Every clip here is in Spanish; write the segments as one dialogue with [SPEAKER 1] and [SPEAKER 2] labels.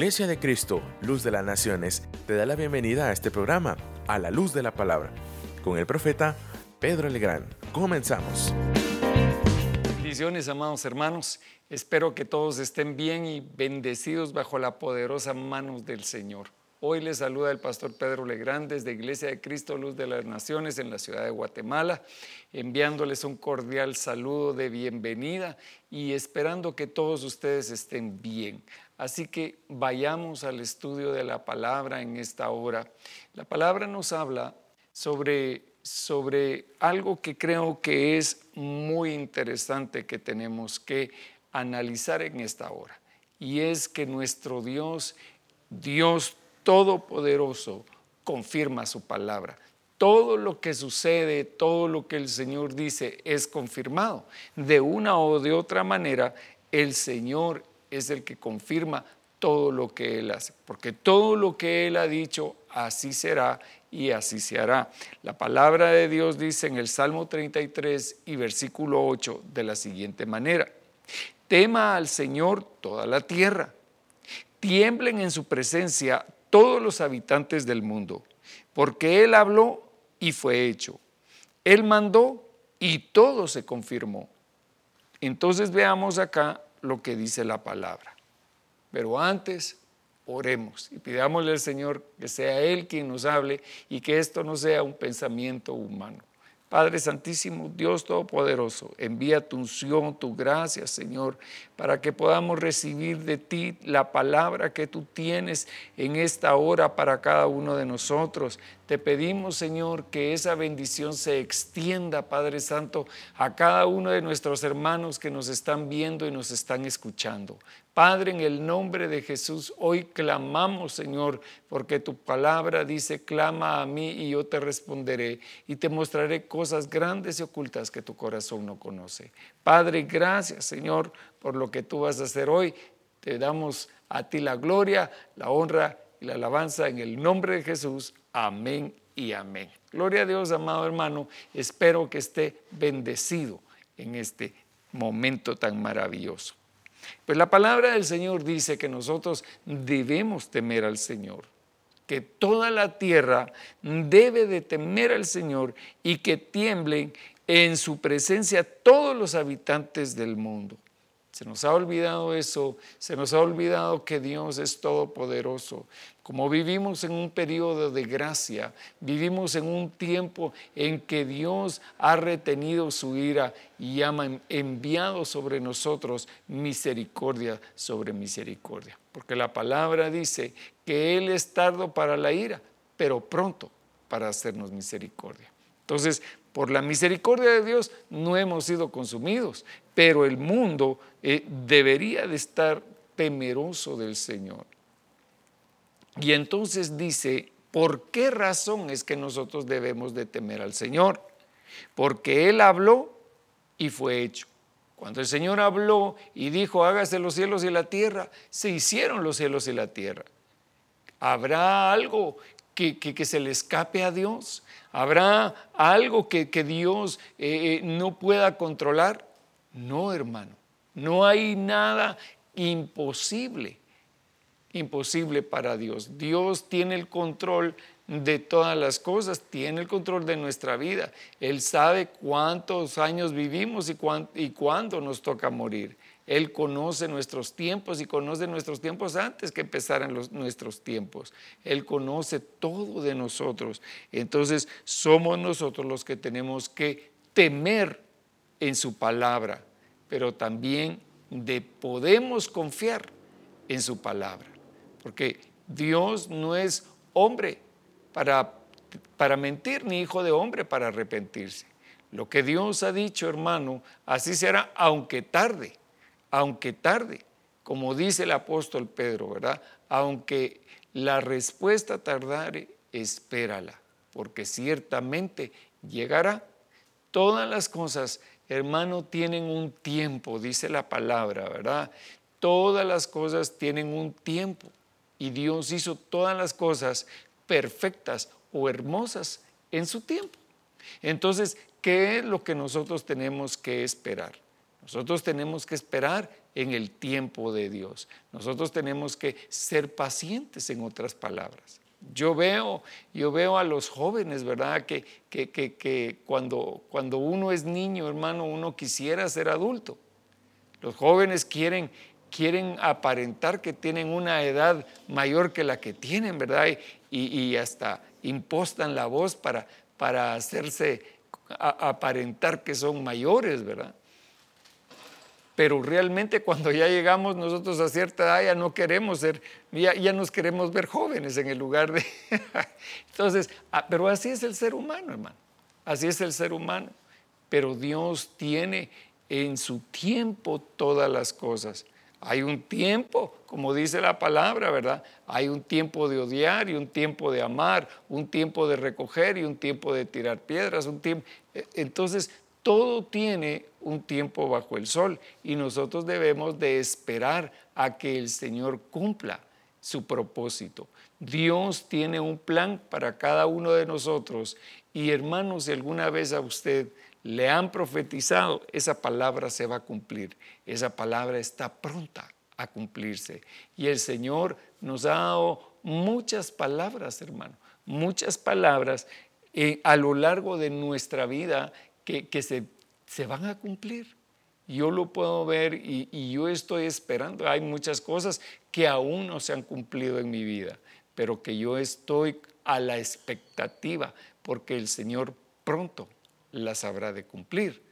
[SPEAKER 1] Iglesia de Cristo, Luz de las Naciones, te da la bienvenida a este programa, a la luz de la palabra, con el profeta Pedro Legrand. Comenzamos.
[SPEAKER 2] Bendiciones, amados hermanos. Espero que todos estén bien y bendecidos bajo la poderosa manos del Señor. Hoy les saluda el pastor Pedro Legrand desde Iglesia de Cristo Luz de las Naciones en la ciudad de Guatemala, enviándoles un cordial saludo de bienvenida y esperando que todos ustedes estén bien. Así que vayamos al estudio de la palabra en esta hora. La palabra nos habla sobre, sobre algo que creo que es muy interesante que tenemos que analizar en esta hora. Y es que nuestro Dios, Dios Todopoderoso confirma su palabra. Todo lo que sucede, todo lo que el Señor dice es confirmado. De una o de otra manera, el Señor es el que confirma todo lo que Él hace, porque todo lo que Él ha dicho, así será y así se hará. La palabra de Dios dice en el Salmo 33 y versículo 8 de la siguiente manera, tema al Señor toda la tierra, tiemblen en su presencia todos los habitantes del mundo, porque Él habló y fue hecho. Él mandó y todo se confirmó. Entonces veamos acá lo que dice la palabra. Pero antes, oremos y pidámosle al Señor que sea Él quien nos hable y que esto no sea un pensamiento humano. Padre Santísimo, Dios Todopoderoso, envía tu unción, tu gracia, Señor, para que podamos recibir de ti la palabra que tú tienes en esta hora para cada uno de nosotros. Te pedimos, Señor, que esa bendición se extienda, Padre Santo, a cada uno de nuestros hermanos que nos están viendo y nos están escuchando. Padre, en el nombre de Jesús, hoy clamamos, Señor, porque tu palabra dice, clama a mí y yo te responderé y te mostraré cosas grandes y ocultas que tu corazón no conoce. Padre, gracias, Señor, por lo que tú vas a hacer hoy. Te damos a ti la gloria, la honra y la alabanza en el nombre de Jesús. Amén y amén. Gloria a Dios, amado hermano. Espero que esté bendecido en este momento tan maravilloso. Pues la palabra del Señor dice que nosotros debemos temer al Señor, que toda la tierra debe de temer al Señor y que tiemblen en su presencia todos los habitantes del mundo. Se nos ha olvidado eso, se nos ha olvidado que Dios es todopoderoso. Como vivimos en un periodo de gracia, vivimos en un tiempo en que Dios ha retenido su ira y ha enviado sobre nosotros misericordia sobre misericordia. Porque la palabra dice que Él es tardo para la ira, pero pronto para hacernos misericordia. Entonces, por la misericordia de Dios no hemos sido consumidos, pero el mundo eh, debería de estar temeroso del Señor. Y entonces dice, ¿por qué razón es que nosotros debemos de temer al Señor? Porque Él habló y fue hecho. Cuando el Señor habló y dijo, hágase los cielos y la tierra, se hicieron los cielos y la tierra. ¿Habrá algo que, se le escape a Dios? ¿Habrá algo que, Dios eh, eh, no pueda controlar? No, hermano. No hay nada imposible, imposible para Dios. Dios tiene el control de todas las cosas, tiene el control de nuestra vida. Él sabe cuántos años vivimos y, cuándo nos toca morir. Él conoce nuestros tiempos y conoce nuestros tiempos antes que empezaran nuestros tiempos. Él conoce todo de nosotros. Entonces somos nosotros los que tenemos que temer en su palabra, pero también de podemos confiar en su palabra. Porque Dios no es hombre para, para mentir, ni hijo de hombre para arrepentirse. Lo que Dios ha dicho, hermano, así será, aunque tarde aunque tarde, como dice el apóstol Pedro, ¿verdad? Aunque la respuesta tardare, espérala, porque ciertamente llegará. Todas las cosas, hermano, tienen un tiempo, dice la palabra, ¿verdad? Todas las cosas tienen un tiempo y Dios hizo todas las cosas perfectas o hermosas en su tiempo. Entonces, ¿qué es lo que nosotros tenemos que esperar? Nosotros tenemos que esperar en el tiempo de Dios. Nosotros tenemos que ser pacientes en otras palabras. Yo veo, yo veo a los jóvenes, ¿verdad? Que, que, que, cuando, cuando uno es niño, hermano, uno quisiera ser adulto. Los jóvenes quieren, quieren aparentar que tienen una edad mayor que la que tienen, ¿verdad? Y, hasta impostan la voz para, para hacerse aparentar que son mayores, ¿verdad? pero realmente cuando ya llegamos nosotros a cierta edad ya no queremos ser, ya, ya nos queremos ver jóvenes en el lugar de... Entonces, ah, pero así es el ser humano, hermano, así es el ser humano, pero Dios tiene en su tiempo todas las cosas. Hay un tiempo, como dice la palabra, ¿verdad? Hay un tiempo de odiar y un tiempo de amar, un tiempo de recoger y un tiempo de tirar piedras, un tiempo. E, entonces, todo tiene un tiempo bajo el sol y nosotros debemos de esperar a que el Señor cumpla su propósito. Dios tiene un plan para cada uno de nosotros y hermanos, si alguna vez a usted le han profetizado, esa palabra se va a cumplir, esa palabra está pronta a cumplirse. Y el Señor nos ha dado muchas palabras, hermano, muchas palabras eh, a lo largo de nuestra vida que, se, van a cumplir. Yo lo puedo ver y yo estoy esperando. Hay muchas cosas que aún no se han cumplido en mi vida, pero que yo estoy a la expectativa porque el Señor pronto las habrá de cumplir.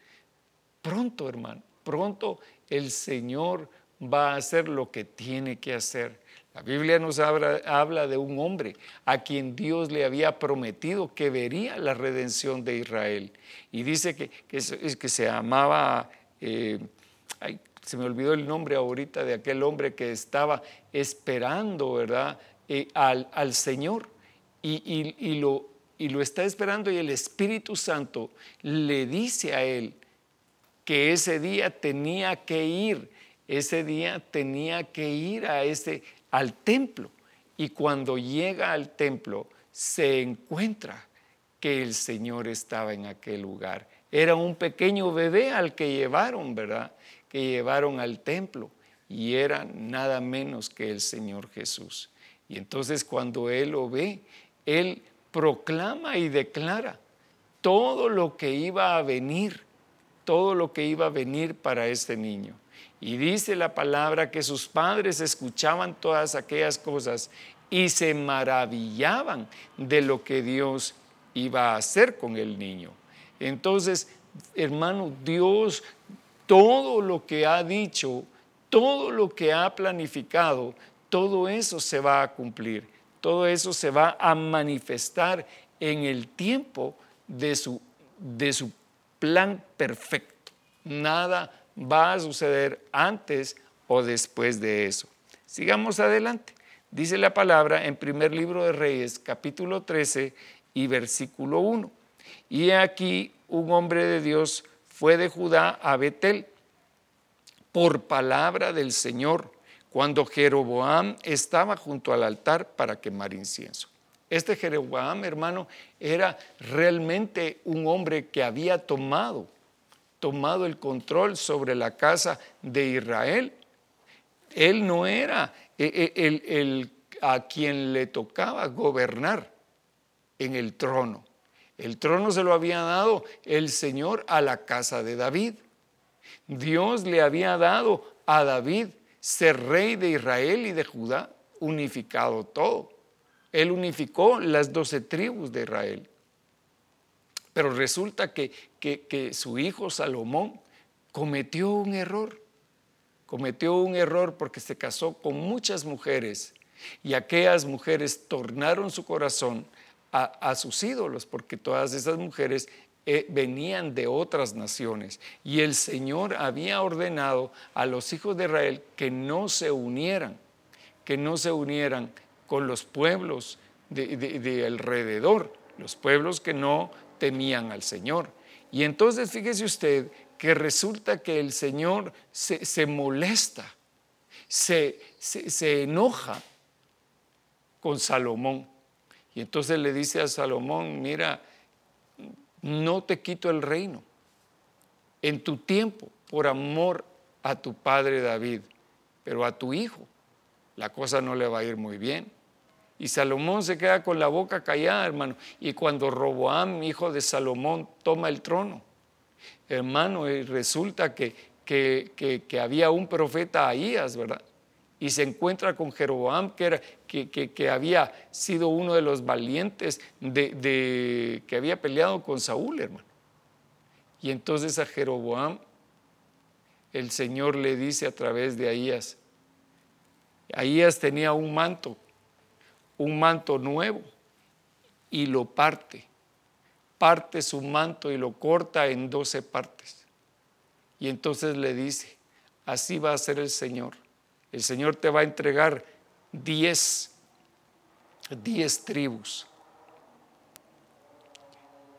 [SPEAKER 2] Pronto, hermano, pronto el Señor va a hacer lo que tiene que hacer. La Biblia nos habla, de un hombre a quien Dios le había prometido que vería la redención de Israel. Y dice que, que, que se llamaba, eh, se me olvidó el nombre ahorita de aquel hombre que estaba esperando, ¿verdad? Eh, al, al, Señor. Y, y, lo, y lo está esperando y el Espíritu Santo le dice a él que ese día tenía que ir, ese día tenía que ir a ese al templo y cuando llega al templo se encuentra que el Señor estaba en aquel lugar. Era un pequeño bebé al que llevaron, ¿verdad? Que llevaron al templo y era nada menos que el Señor Jesús. Y entonces cuando Él lo ve, Él proclama y declara todo lo que iba a venir, todo lo que iba a venir para este niño. Y dice la palabra que sus padres escuchaban todas aquellas cosas y se maravillaban de lo que Dios iba a hacer con el niño. Entonces, hermano, Dios, todo lo que ha dicho, todo lo que ha planificado, todo eso se va a cumplir, todo eso se va a manifestar en el tiempo de su, de su plan perfecto. Nada va a suceder antes o después de eso. Sigamos adelante. Dice la palabra en primer libro de Reyes, capítulo 13 y versículo 1. Y aquí un hombre de Dios fue de Judá a Betel por palabra del Señor cuando Jeroboam estaba junto al altar para quemar incienso. Este Jeroboam, hermano, era realmente un hombre que había tomado tomado el control sobre la casa de Israel. Él no era e, e, el, a quien le tocaba gobernar en el trono. El trono se lo había dado el Señor a la casa de David. Dios le había dado a David ser rey de Israel y de Judá, unificado todo. Él unificó las doce tribus de Israel. Pero resulta que, que, su hijo Salomón cometió un error. Cometió un error porque se casó con muchas mujeres y aquellas mujeres tornaron su corazón a, sus ídolos porque todas esas mujeres eh, venían de otras naciones y el Señor había ordenado a los hijos de Israel que no se unieran, que no se unieran con los pueblos de alrededor, los pueblos que no temían al Señor. Y entonces fíjese usted que resulta que el Señor se, molesta, se, se enoja con Salomón. Y entonces le dice a Salomón, mira, no te quito el reino. En tu tiempo, por amor a tu padre David, pero a tu hijo la cosa no le va a ir muy bien. Y Salomón se queda con la boca callada, hermano. Y cuando Roboam, hijo de Salomón, toma el trono, hermano, resulta que, que, había un profeta Ahías, ¿verdad? Y se encuentra con Jeroboam, que, que, había sido uno de los valientes de, que había peleado con Saúl, hermano. Y entonces a Jeroboam el Señor le dice a través de Ahías, Ahías tenía un manto un manto nuevo y lo parte. Parte su manto y lo corta en doce partes. Y entonces le dice, así va a ser el Señor. El Señor te va a entregar diez, diez tribus.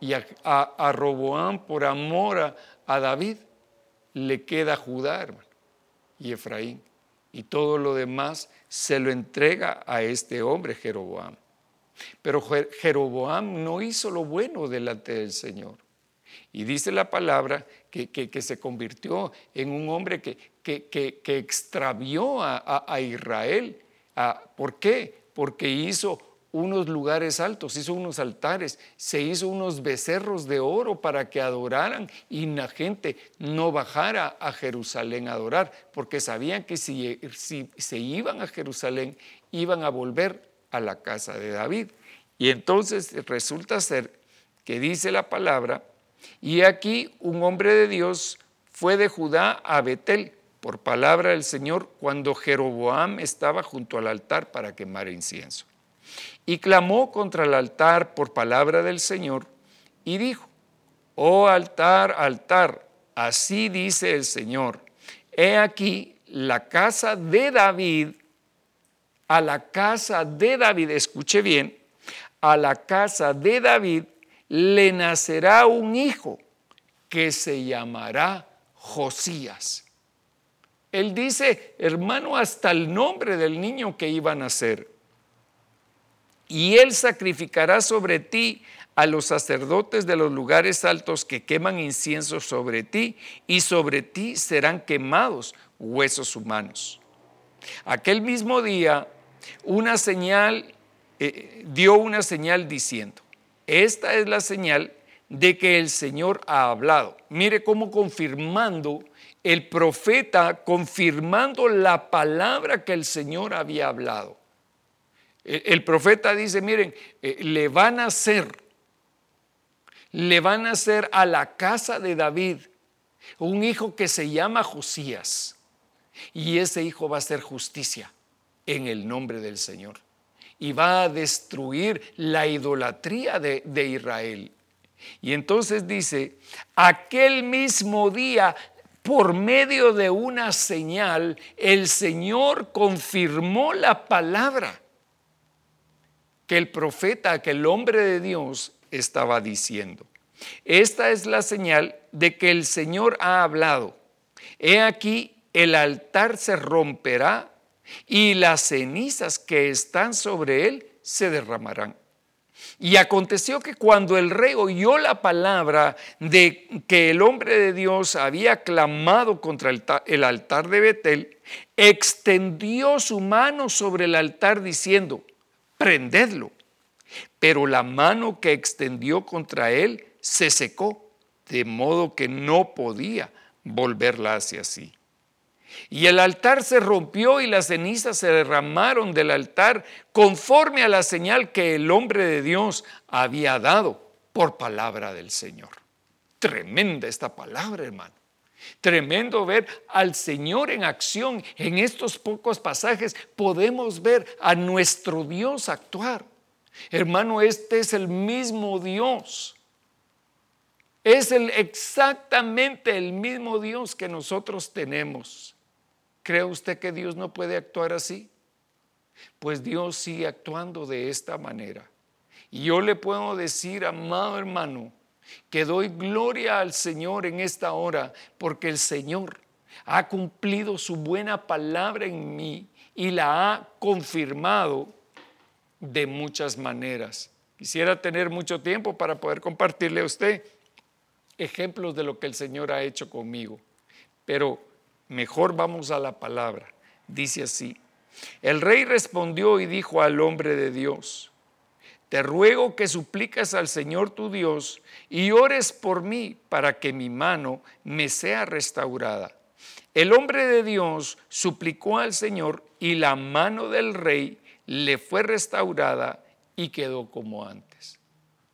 [SPEAKER 2] Y a, Roboán, por amor a, a David, le queda Judá, hermano, y Efraín y todo lo demás se lo entrega a este hombre Jeroboam. Pero Jeroboam no hizo lo bueno delante del Señor. Y dice la palabra que, se convirtió en un hombre que, que extravió a, Israel. Ah, ¿Por qué? Porque hizo unos lugares altos, hizo unos altares, se hizo unos becerros de oro para que adoraran y la gente no bajara a Jerusalén a adorar, porque sabían que si se iban a Jerusalén iban a volver a la casa de David. Y entonces resulta ser que dice la palabra, y aquí un hombre de Dios fue de Judá a Betel por palabra del Señor cuando Jeroboam estaba junto al altar para quemar incienso. Y clamó contra el altar por palabra del Señor y dijo, oh altar, altar, así dice el Señor, he aquí la casa de David, a la casa de David, escuche bien, a la casa de David le nacerá un hijo que se llamará Josías. Él dice, hermano, hasta el nombre del niño que iba a nacer y él sacrificará sobre ti a los sacerdotes de los lugares altos que queman incienso sobre ti, y sobre ti serán quemados huesos humanos. Aquel mismo día, una señal, eh, dio una señal diciendo, esta es la señal de que el Señor ha hablado. Mire cómo confirmando el profeta, confirmando la palabra que el Señor había hablado. El profeta dice, miren, eh, le van a hacer, le van a hacer a la casa de David un hijo que se llama Josías. Y ese hijo va a hacer justicia en el nombre del Señor. Y va a destruir la idolatría de, Israel. Y entonces dice, aquel mismo día por medio de una señal, el Señor confirmó la palabra que el profeta, que el hombre de Dios estaba diciendo. Esta es la señal de que el Señor ha hablado. He aquí, el altar se romperá y las cenizas que están sobre él se derramarán. Y aconteció que cuando el rey oyó la palabra de que el hombre de Dios había clamado contra el altar de Betel, extendió su mano sobre el altar diciendo, prendedlo. Pero la mano que extendió contra él se secó, de modo que no podía volverla hacia sí. Y el altar se rompió y las cenizas se derramaron del altar conforme a la señal que el hombre de Dios había dado por palabra del Señor. Tremenda esta palabra, hermano. Tremendo ver al Señor en acción. En estos pocos pasajes podemos ver a nuestro Dios actuar. Hermano, este es el mismo Dios. Es el, exactamente el mismo Dios que nosotros tenemos. ¿Cree usted que Dios no puede actuar así? Pues Dios sigue actuando de esta manera. Y yo le puedo decir, amado hermano, que doy gloria al Señor en esta hora, porque el Señor ha cumplido su buena palabra en mí y la ha confirmado de muchas maneras. Quisiera tener mucho tiempo para poder compartirle a usted ejemplos de lo que el Señor ha hecho conmigo, pero mejor vamos a la palabra. Dice así, el rey respondió y dijo al hombre de Dios, te ruego que suplicas al Señor tu Dios y ores por mí para que mi mano me sea restaurada. El hombre de Dios suplicó al Señor y la mano del rey le fue restaurada y quedó como antes.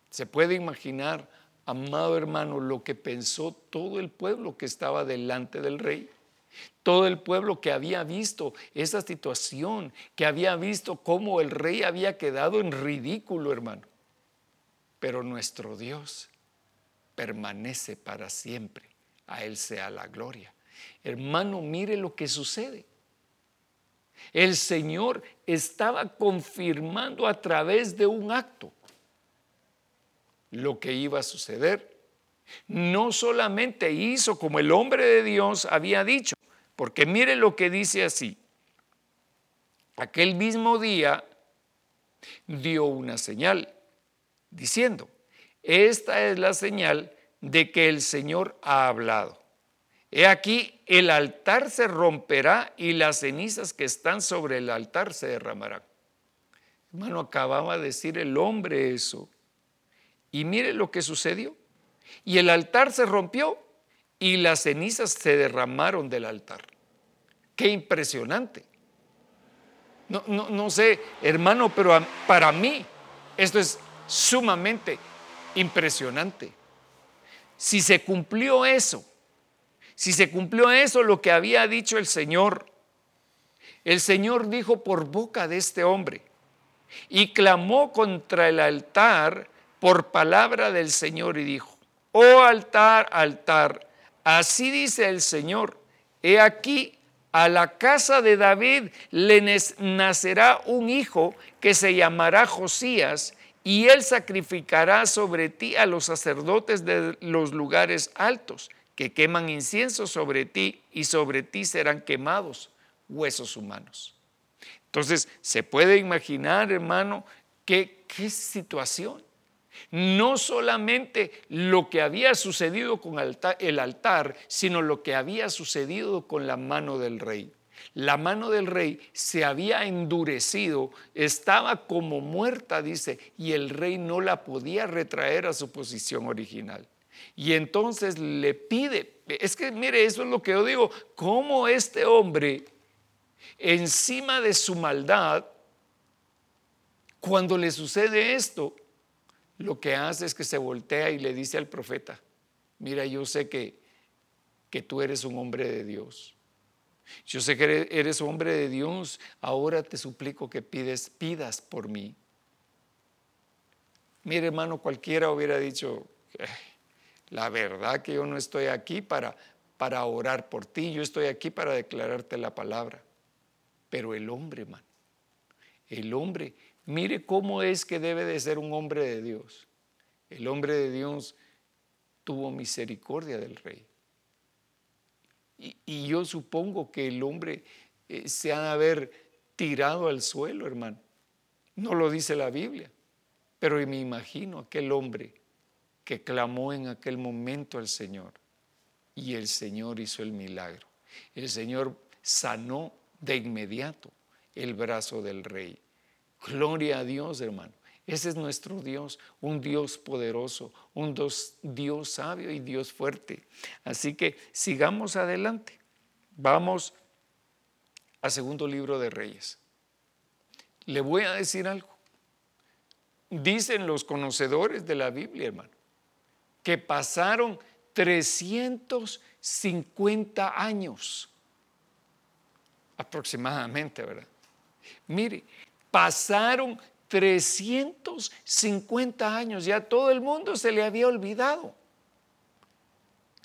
[SPEAKER 2] Se puede imaginar, amado hermano, lo que pensó todo el pueblo que estaba delante del rey. Todo el pueblo que había visto esa situación, que había visto cómo el rey había quedado en ridículo, hermano. Pero nuestro Dios permanece para siempre. A Él sea la gloria. Hermano, mire lo que sucede. El Señor estaba confirmando a través de un acto lo que iba a suceder. No solamente hizo como el hombre de Dios había dicho, porque mire lo que dice así. Aquel mismo día dio una señal, diciendo, esta es la señal de que el Señor ha hablado. He aquí, el altar se romperá y las cenizas que están sobre el altar se derramarán. Hermano, acababa de decir el hombre eso. Y mire lo que sucedió. Y el altar se rompió y las cenizas se derramaron del altar. Qué impresionante. No, no, sé, hermano, pero para mí esto es sumamente impresionante. Si se cumplió eso, si se cumplió eso, lo que había dicho el Señor, el Señor dijo por boca de este hombre y clamó contra el altar por palabra del Señor y dijo, oh altar, altar, Así dice el Señor, he aquí, a la casa de David le nacerá un hijo que se llamará Josías, y él sacrificará sobre ti a los sacerdotes de los lugares altos, que queman incienso sobre ti, y sobre ti serán quemados huesos humanos. Entonces, se puede imaginar, hermano, qué, situación no solamente lo que había sucedido con el altar, sino lo que había sucedido con la mano del rey. La mano del rey se había endurecido, estaba como muerta, dice, y el rey no la podía retraer a su posición original. Y entonces le pide, es que mire, eso es lo que yo digo, cómo este hombre, encima de su maldad, cuando le sucede esto, lo que hace es que se voltea y le dice al profeta, mira, yo sé que, que tú eres un hombre de Dios. Yo sé que eres hombre de Dios, ahora te suplico que pides, pidas por mí. Mire, hermano, cualquiera hubiera dicho, la verdad que yo no estoy aquí para, para orar por ti, yo estoy aquí para declararte la palabra. Pero el hombre, hermano, el hombre Mire cómo es que debe de ser un hombre de Dios. El hombre de Dios tuvo misericordia del rey. Y, yo supongo que el hombre eh, se ha de haber tirado al suelo, hermano. No lo dice la Biblia, pero me imagino aquel hombre que clamó en aquel momento al Señor y el Señor hizo el milagro. El Señor sanó de inmediato el brazo del rey. Gloria a Dios, hermano. Ese es nuestro Dios, un Dios poderoso, un Dios, sabio y Dios fuerte. Así que sigamos adelante. Vamos al segundo libro de Reyes. Le voy a decir algo. Dicen los conocedores de la Biblia, hermano, que pasaron 350 años aproximadamente, ¿verdad? Mire, Pasaron 350 años, ya todo el mundo se le había olvidado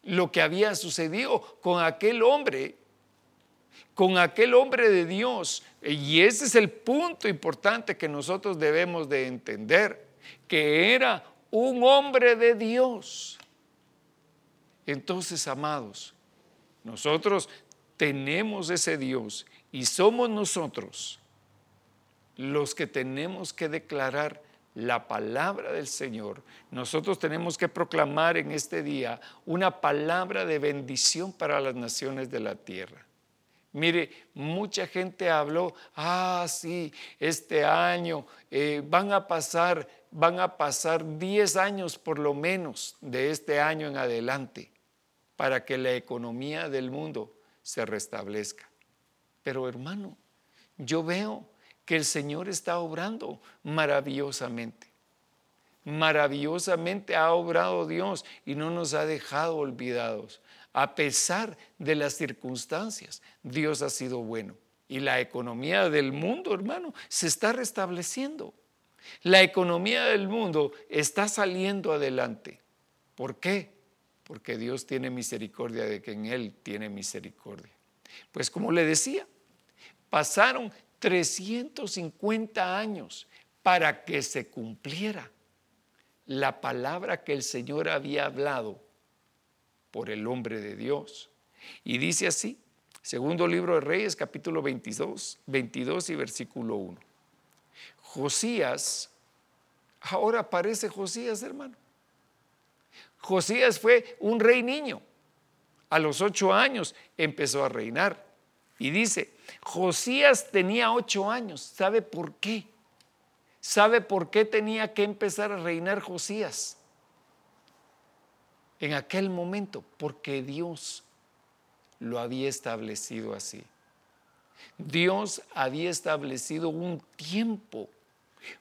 [SPEAKER 2] lo que había sucedido con aquel hombre, con aquel hombre de Dios. Y ese es el punto importante que nosotros debemos de entender, que era un hombre de Dios. Entonces, amados, nosotros tenemos ese Dios y somos nosotros los que tenemos que declarar la palabra del Señor. Nosotros tenemos que proclamar en este día una palabra de bendición para las naciones de la tierra. Mire, mucha gente habló, ah, sí, este año eh, van a pasar, van a pasar 10 años por lo menos de este año en adelante para que la economía del mundo se restablezca. Pero hermano, yo veo que el Señor está obrando maravillosamente. Maravillosamente ha obrado Dios y no nos ha dejado olvidados. A pesar de las circunstancias, Dios ha sido bueno. Y la economía del mundo, hermano, se está restableciendo. La economía del mundo está saliendo adelante. ¿Por qué? Porque Dios tiene misericordia de quien Él tiene misericordia. Pues como le decía, pasaron 350 años para que se cumpliera la palabra que el Señor había hablado por el hombre de Dios. Y dice así, segundo libro de Reyes, capítulo 22, 22 y versículo 1. Josías, ahora aparece Josías, hermano. Josías fue un rey niño. A los ocho años empezó a reinar. Y dice, Josías tenía ocho años. ¿Sabe por qué? ¿Sabe por qué tenía que empezar a reinar Josías? En aquel momento, porque Dios lo había establecido así. Dios había establecido un tiempo,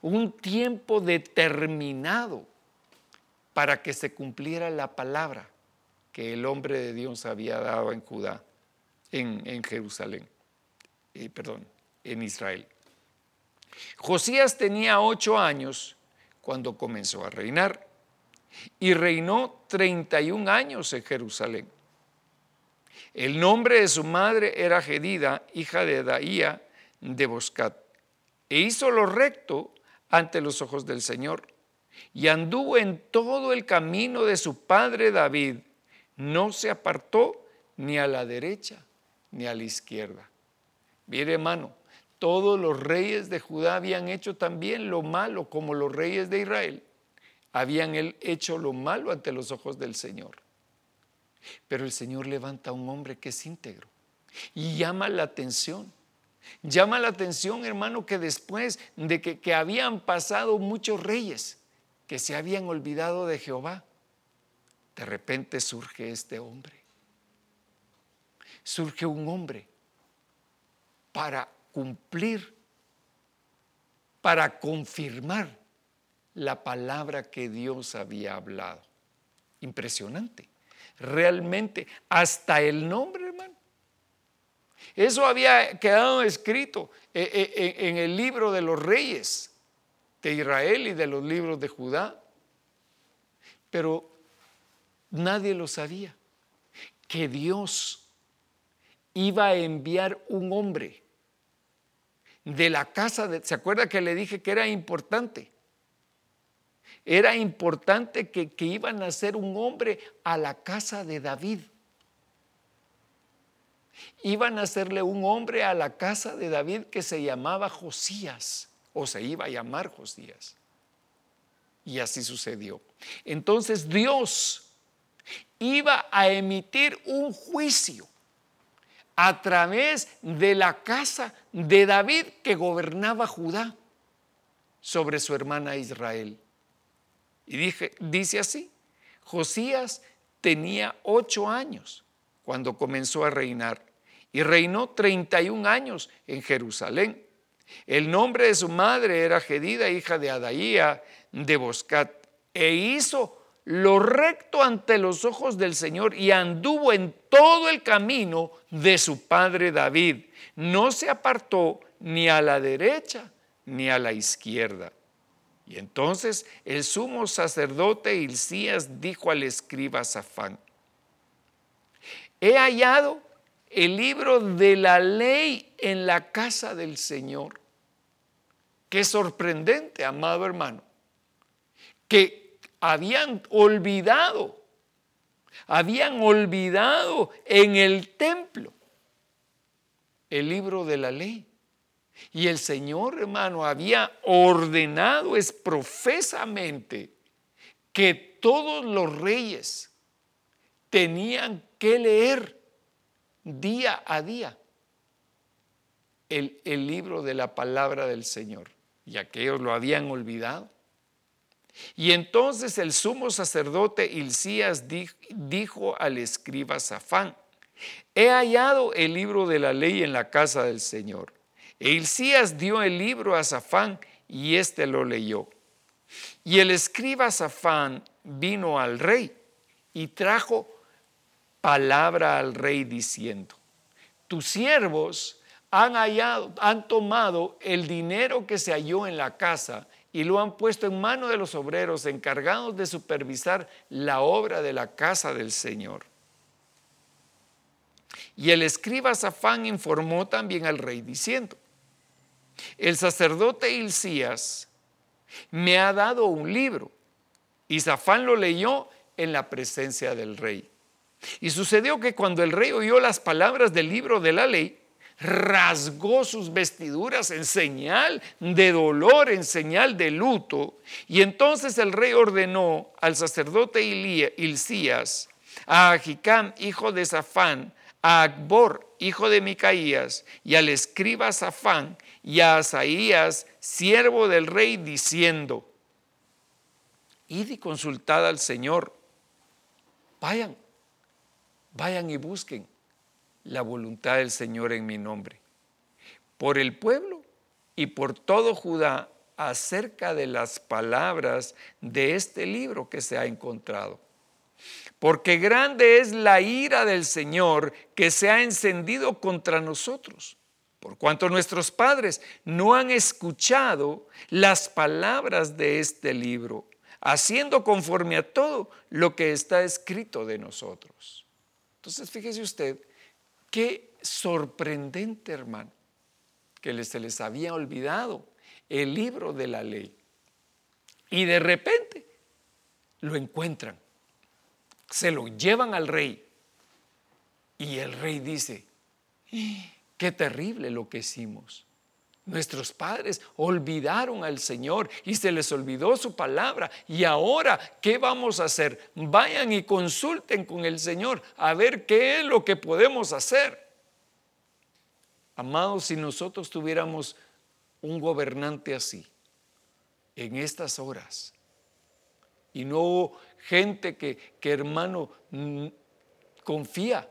[SPEAKER 2] un tiempo determinado para que se cumpliera la palabra que el hombre de Dios había dado en Judá en, Jerusalén, eh, perdón, en Israel. Josías tenía ocho años cuando comenzó a reinar y reinó 31 años en Jerusalén. El nombre de su madre era Gedida, hija de Daía de Boscat, e hizo lo recto ante los ojos del Señor y anduvo en todo el camino de su padre David, no se apartó ni a la derecha ni a la izquierda. Mire, hermano, todos los reyes de Judá habían hecho también lo malo, como los reyes de Israel habían hecho lo malo ante los ojos del Señor. Pero el Señor levanta a un hombre que es íntegro y llama la atención. Llama la atención, hermano, que después de que, que habían pasado muchos reyes que se habían olvidado de Jehová, de repente surge este hombre surge un hombre para cumplir, para confirmar la palabra que Dios había hablado. Impresionante. Realmente, hasta el nombre, hermano. Eso había quedado escrito eh, eh, eh, en el libro de los reyes de Israel y de los libros de Judá. Pero nadie lo sabía. Que Dios iba a enviar un hombre de la casa de... ¿Se acuerda que le dije que era importante? Era importante que, iban a ser un hombre a la casa de David. Iban a hacerle un hombre a la casa de David que se llamaba Josías, o se iba a llamar Josías. Y así sucedió. Entonces Dios iba a emitir un juicio a través de la casa de David que gobernaba Judá sobre su hermana Israel. Y dice así, Josías tenía ocho años cuando comenzó a reinar y reinó 31 años en Jerusalén. El nombre de su madre era Gedida, hija de Adaía de Boscat, e hizo lo recto ante los ojos del Señor y anduvo en todo el camino de su padre David. No se apartó ni a la derecha ni a la izquierda. Y entonces el sumo sacerdote Hilcías dijo al escriba Safán, he hallado el libro de la ley en la casa del Señor. Qué sorprendente, amado hermano, que habían olvidado, habían olvidado en el templo el libro de la ley. Y el Señor, hermano, había ordenado es profesamente que todos los reyes tenían que leer día a día el, el libro de la palabra del Señor. Y aquellos lo habían olvidado. Y entonces el sumo sacerdote Hilcías dijo al escriba Safán, he hallado el libro de la ley en la casa del Señor. E Hilcías dio el libro a Safán y éste lo leyó. Y el escriba Safán vino al rey y trajo palabra al rey diciendo, tus siervos han hallado, han tomado el dinero que se halló en la casa y lo han puesto en mano de los obreros encargados de supervisar la obra de la casa del Señor. Y el escriba Safán informó también al rey diciendo, el sacerdote Hilcías me ha dado un libro. Y Safán lo leyó en la presencia del rey. Y sucedió que cuando el rey oyó las palabras del libro de la ley, rasgó sus vestiduras en señal de dolor, en señal de luto. Y entonces el rey ordenó al sacerdote Hilcías, a Ahicam, hijo de Safán, a Akbor, hijo de Micaías, y al escriba Safán, y a Asaías, siervo del rey, diciendo, id y consultad al Señor, vayan, vayan y busquen la voluntad del Señor en mi nombre, por el pueblo y por todo Judá acerca de las palabras de este libro que se ha encontrado. Porque grande es la ira del Señor que se ha encendido contra nosotros por cuanto nuestros padres no han escuchado las palabras de este libro, haciendo conforme a todo lo que está escrito de nosotros. Entonces, fíjese usted, qué sorprendente, hermano, que se les había olvidado el libro de la ley. Y de repente lo encuentran, se lo llevan al rey. Y el rey dice, Qué terrible lo que hicimos. Nuestros padres olvidaron al Señor y se les olvidó su palabra. Y ahora, ¿qué vamos a hacer? Vayan y consulten con el Señor a ver qué es lo que podemos hacer. Amados, si nosotros tuviéramos un gobernante así, en estas horas, y no gente que, que hermano, mm, confía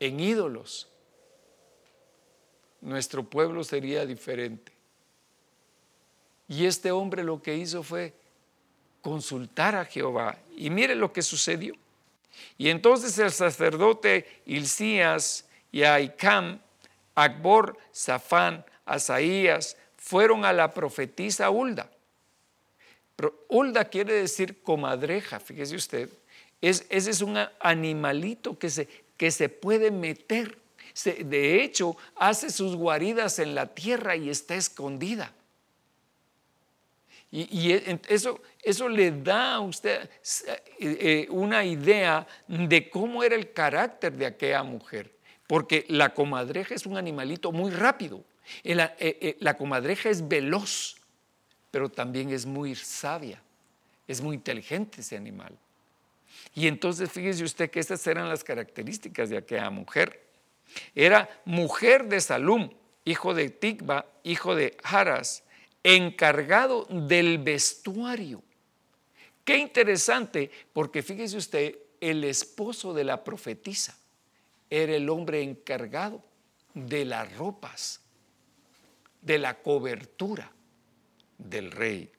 [SPEAKER 2] en ídolos, nuestro pueblo sería diferente. Y este hombre lo que hizo fue consultar a Jehová. Y mire lo que sucedió. Y entonces el sacerdote Hilcías y Aicam, Akbor, Safán, Asaías, fueron a la profetisa Hulda. Hulda quiere decir comadreja, fíjese usted. Es, ese es un animalito que se, que se puede meter de hecho, hace sus guaridas en la tierra y está escondida. Y, eso, eso, le da a usted eh, eh, una idea de cómo era el carácter de aquella mujer. Porque la comadreja es un animalito muy rápido. La, eh, la comadreja es veloz, pero también es muy sabia. Es muy inteligente ese animal. Y entonces fíjese usted que estas eran las características de aquella mujer. Era mujer de Salum, hijo de Tigba, hijo de Haras, encargado del vestuario. Qué interesante, porque fíjese usted, el esposo de la profetisa era el hombre encargado de las ropas, de la cobertura del rey.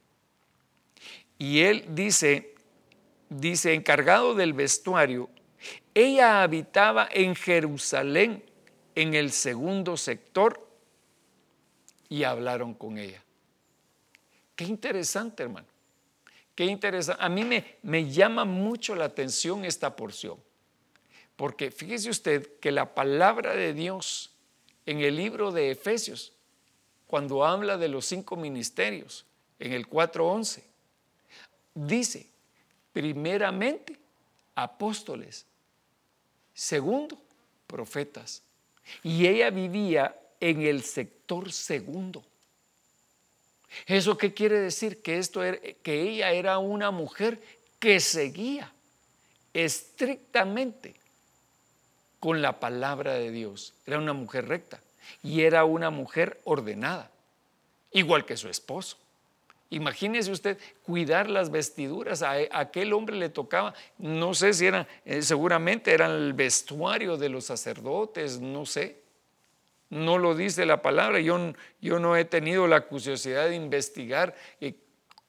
[SPEAKER 2] Y él dice, dice, encargado del vestuario, ella habitaba en Jerusalén, en el segundo sector, y hablaron con ella. Qué interesante, hermano. Qué interesante. A mí me, me llama mucho la atención esta porción. Porque fíjese usted que la palabra de Dios en el libro de Efesios, cuando habla de los cinco ministerios, en el 4.11, dice, primeramente, apóstoles, Segundo, profetas. Y ella vivía en el sector segundo. ¿Eso qué quiere decir? Que, esto que ella era una mujer que seguía estrictamente con la palabra de Dios. Era una mujer recta y era una mujer ordenada, igual que su esposo. Imagínese usted cuidar las vestiduras. A, aquel hombre le tocaba, no sé si eran, eh, seguramente eran el vestuario de los sacerdotes, no sé. No lo dice la palabra. Yo, yo no he tenido la curiosidad de investigar eh,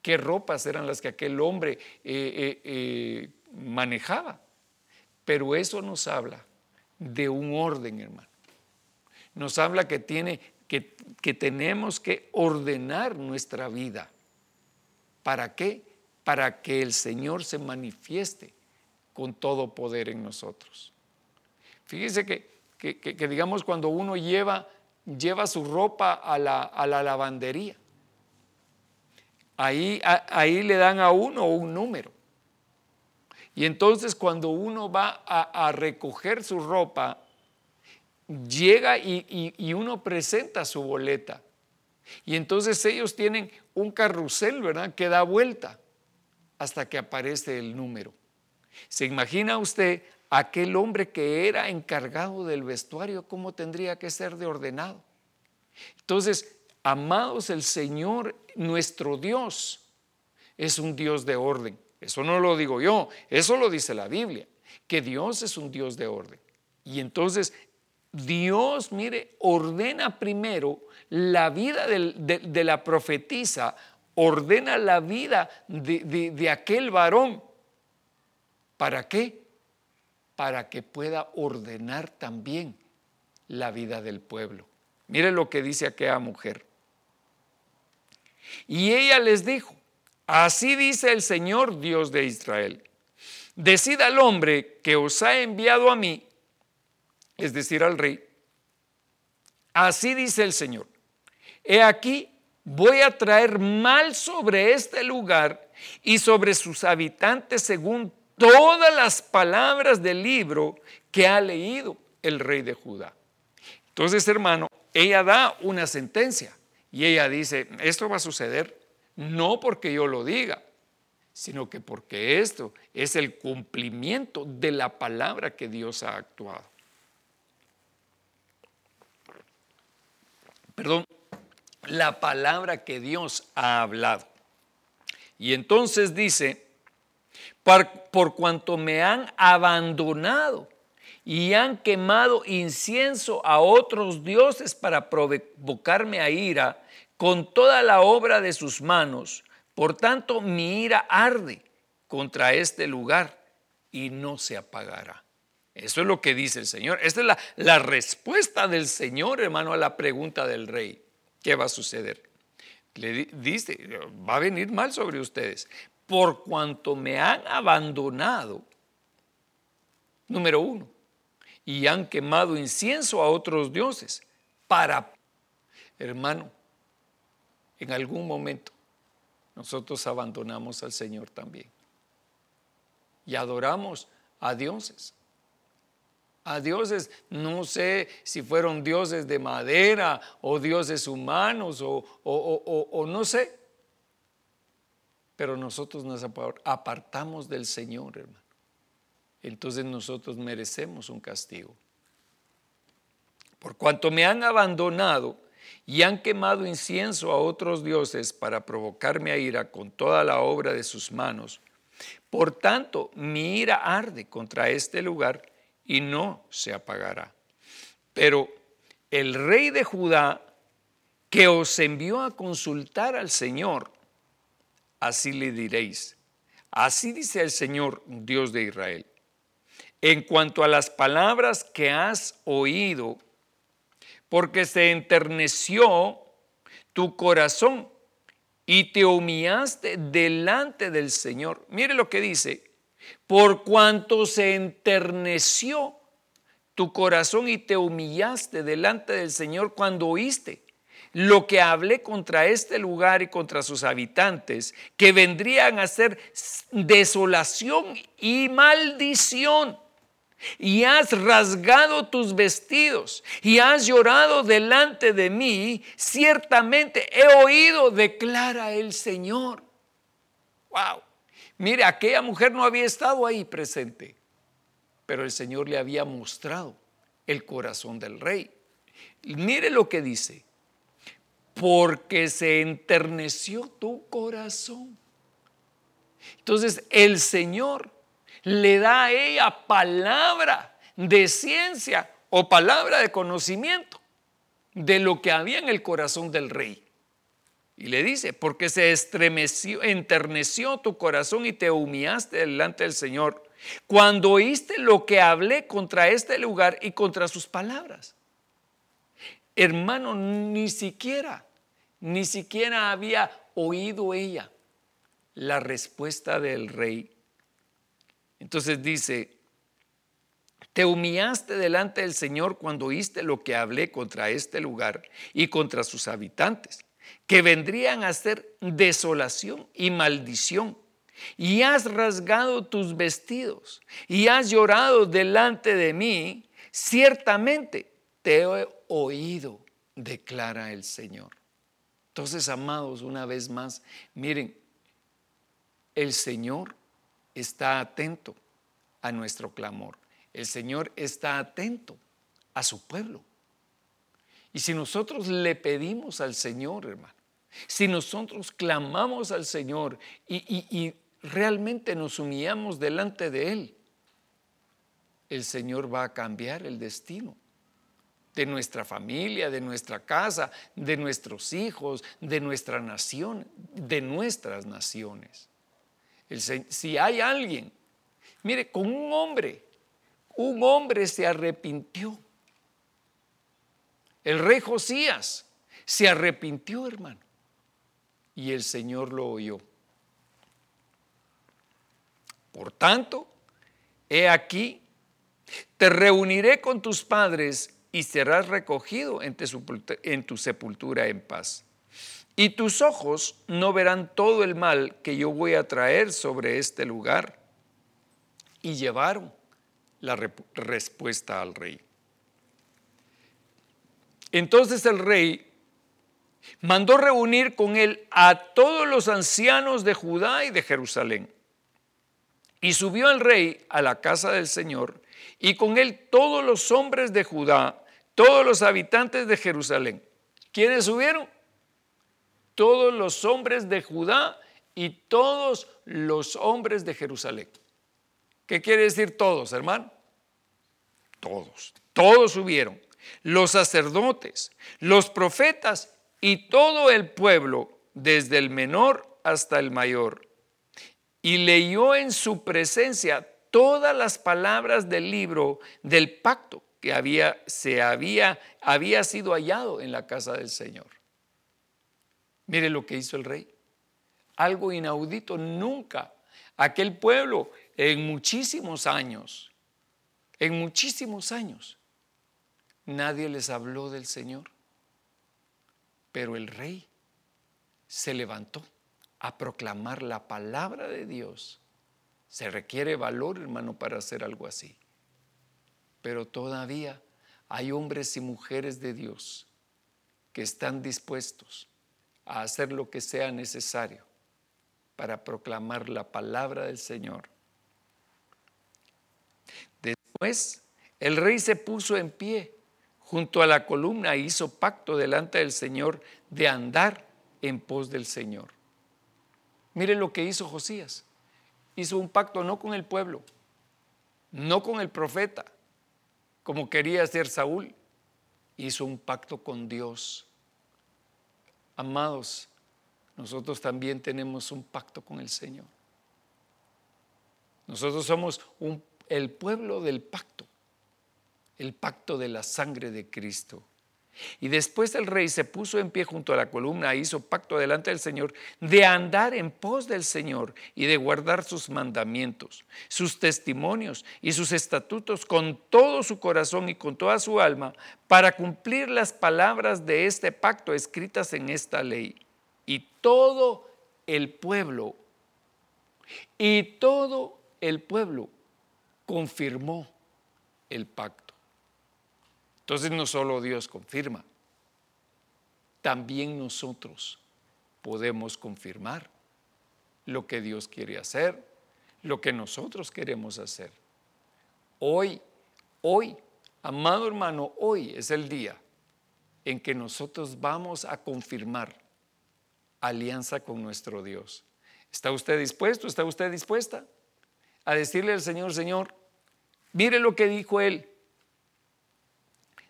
[SPEAKER 2] qué ropas eran las que aquel hombre eh, manejaba. Pero eso nos habla de un orden, hermano. Nos habla que, tiene, que, que tenemos que ordenar nuestra vida ¿Para qué? Para que el Señor se manifieste con todo poder en nosotros. Fíjese que, digamos cuando uno lleva, lleva su ropa a la, a la lavandería, ahí, ahí le dan a uno un número. Y entonces cuando uno va a, recoger su ropa, llega y, y, uno presenta su boleta. Y entonces ellos tienen un carrusel, ¿verdad? Que da vuelta hasta que aparece el número. ¿Se imagina usted aquel hombre que era encargado del vestuario, cómo tendría que ser de ordenado? Entonces, amados, el Señor, nuestro Dios, es un Dios de orden. Eso no lo digo yo, eso lo dice la Biblia, que Dios es un Dios de orden. Y entonces Dios, mire, ordena primero la vida de, la profetisa, ordena la vida de, aquel varón. ¿Para qué? Para que pueda ordenar también la vida del pueblo. Mire lo que dice aquella mujer. Y ella les dijo, así dice el Señor Dios de Israel, decida al hombre que os ha enviado a mí es decir, al rey, así dice el Señor, he aquí, voy a traer mal sobre este lugar y sobre sus habitantes según todas las palabras del libro que ha leído el rey de Judá. Entonces, hermano, ella da una sentencia y ella dice, esto va a suceder no porque yo lo diga, sino que porque esto es el cumplimiento de la palabra que Dios ha actuado. Perdón, la palabra que Dios ha hablado. Y entonces dice, por, cuanto me han abandonado y han quemado incienso a otros dioses para provocarme a ira con toda la obra de sus manos, por tanto mi ira arde contra este lugar y no se apagará. Eso es lo que dice el Señor. Esta es la, la, respuesta del Señor, hermano, a la pregunta del rey. ¿Qué va a suceder? Le dice, va a venir mal sobre ustedes. Por cuanto me han abandonado, número uno, y han quemado incienso a otros dioses para, hermano, en algún momento nosotros abandonamos al Señor también y adoramos a dioses a dioses, no sé si fueron dioses de madera o dioses humanos o, o, no sé. Pero nosotros nos apartamos del Señor, hermano. Entonces nosotros merecemos un castigo. Por cuanto me han abandonado y han quemado incienso a otros dioses para provocarme a ira con toda la obra de sus manos, por tanto mi ira arde contra este lugar y no se apagará. Pero el rey de Judá, que os envió a consultar al Señor, así le diréis. Así dice el Señor, Dios de Israel. En cuanto a las palabras que has oído, porque se enterneció tu corazón y te humillaste delante del Señor. Mire lo que dice, por cuanto se enterneció tu corazón y te humillaste delante del Señor cuando oíste lo que hablé contra este lugar y contra sus habitantes, que vendrían a ser desolación y maldición. y has rasgado tus vestidos y has llorado delante de mí, ciertamente he oído, declara el Señor. Wow. Mire, aquella mujer no había estado ahí presente, pero el Señor le había mostrado el corazón del rey. Mire lo que dice, porque se enterneció tu corazón. Entonces el Señor le da a ella palabra de ciencia o palabra de conocimiento de lo que había en el corazón del rey. Y le dice, porque se estremeció, enterneció tu corazón y te humillaste delante del Señor cuando oíste lo que hablé contra este lugar y contra sus palabras. Hermano, ni siquiera, ni siquiera había oído ella la respuesta del rey entonces dice, te humillaste delante del Señor cuando oíste lo que hablé contra este lugar y contra sus habitantes, que vendrían a ser desolación y maldición. Y has rasgado tus vestidos y has llorado delante de mí, ciertamente te he oído, declara el Señor. Entonces, amados, una vez más, miren, el Señor está atento a nuestro clamor. El Señor está atento a su pueblo. Y si nosotros le pedimos al Señor, hermano, si nosotros clamamos al Señor y, realmente nos humillamos delante de Él, el Señor va a cambiar el destino de nuestra familia, de nuestra casa, de nuestros hijos, de nuestra nación, de nuestras naciones si hay alguien, mire, con un hombre, un hombre se arrepintió. El rey Josías se arrepintió, hermano. Y el Señor lo oyó. Por tanto, he aquí, te reuniré con tus padres y serás recogido en tu sepultura en paz. Y tus ojos no verán todo el mal que yo voy a traer sobre este lugar. Y llevaron la respuesta al rey. Entonces el rey mandó reunir con él a todos los ancianos de Judá y de Jerusalén. Y subió el rey a la casa del Señor y con él todos los hombres de Judá, todos los habitantes de Jerusalén. ¿Quiénes subieron? todos los hombres de Judá y todos los hombres de Jerusalén. ¿Qué quiere decir todos, hermano? Todos, todos subieron. Los sacerdotes, los profetas y todo el pueblo, desde el menor hasta el mayor. Y leyó en su presencia todas las palabras del libro del pacto que había, se había, había sido hallado en la casa del Señor. Mire lo que hizo el rey. Algo inaudito nunca. Aquel pueblo en muchísimos años, en muchísimos años, nadie les habló del Señor. Pero el rey se levantó a proclamar la palabra de Dios. Se requiere valor, hermano, para hacer algo así. Pero todavía hay hombres y mujeres de Dios que están dispuestos a hacer lo que sea necesario para proclamar la palabra del Señor. Después, el rey se puso en pie junto a la columna hizo pacto delante del Señor de andar en pos del Señor. Mire lo que hizo Josías. Hizo un pacto no con el pueblo, no con el profeta, como quería hacer Saúl. Hizo un pacto con Dios Amados, nosotros también tenemos un pacto con el Señor. Nosotros somos el pueblo del pacto, el pacto de la sangre de Cristo. Y después el rey se puso en pie junto a la columna e hizo pacto delante del Señor de andar en pos del Señor y de guardar sus mandamientos, sus testimonios y sus estatutos con todo su corazón y con toda su alma para cumplir las palabras de este pacto escritas en esta ley. Y todo el pueblo, y todo el pueblo confirmó el pacto. Entonces no solo Dios confirma, también nosotros podemos confirmar lo que Dios quiere hacer, lo que nosotros queremos hacer. Hoy, hoy, amado hermano, hoy es el día en que nosotros vamos a confirmar alianza con nuestro Dios. ¿Está usted dispuesto? ¿Está usted dispuesta a decirle al Señor, Señor, mire lo que dijo él?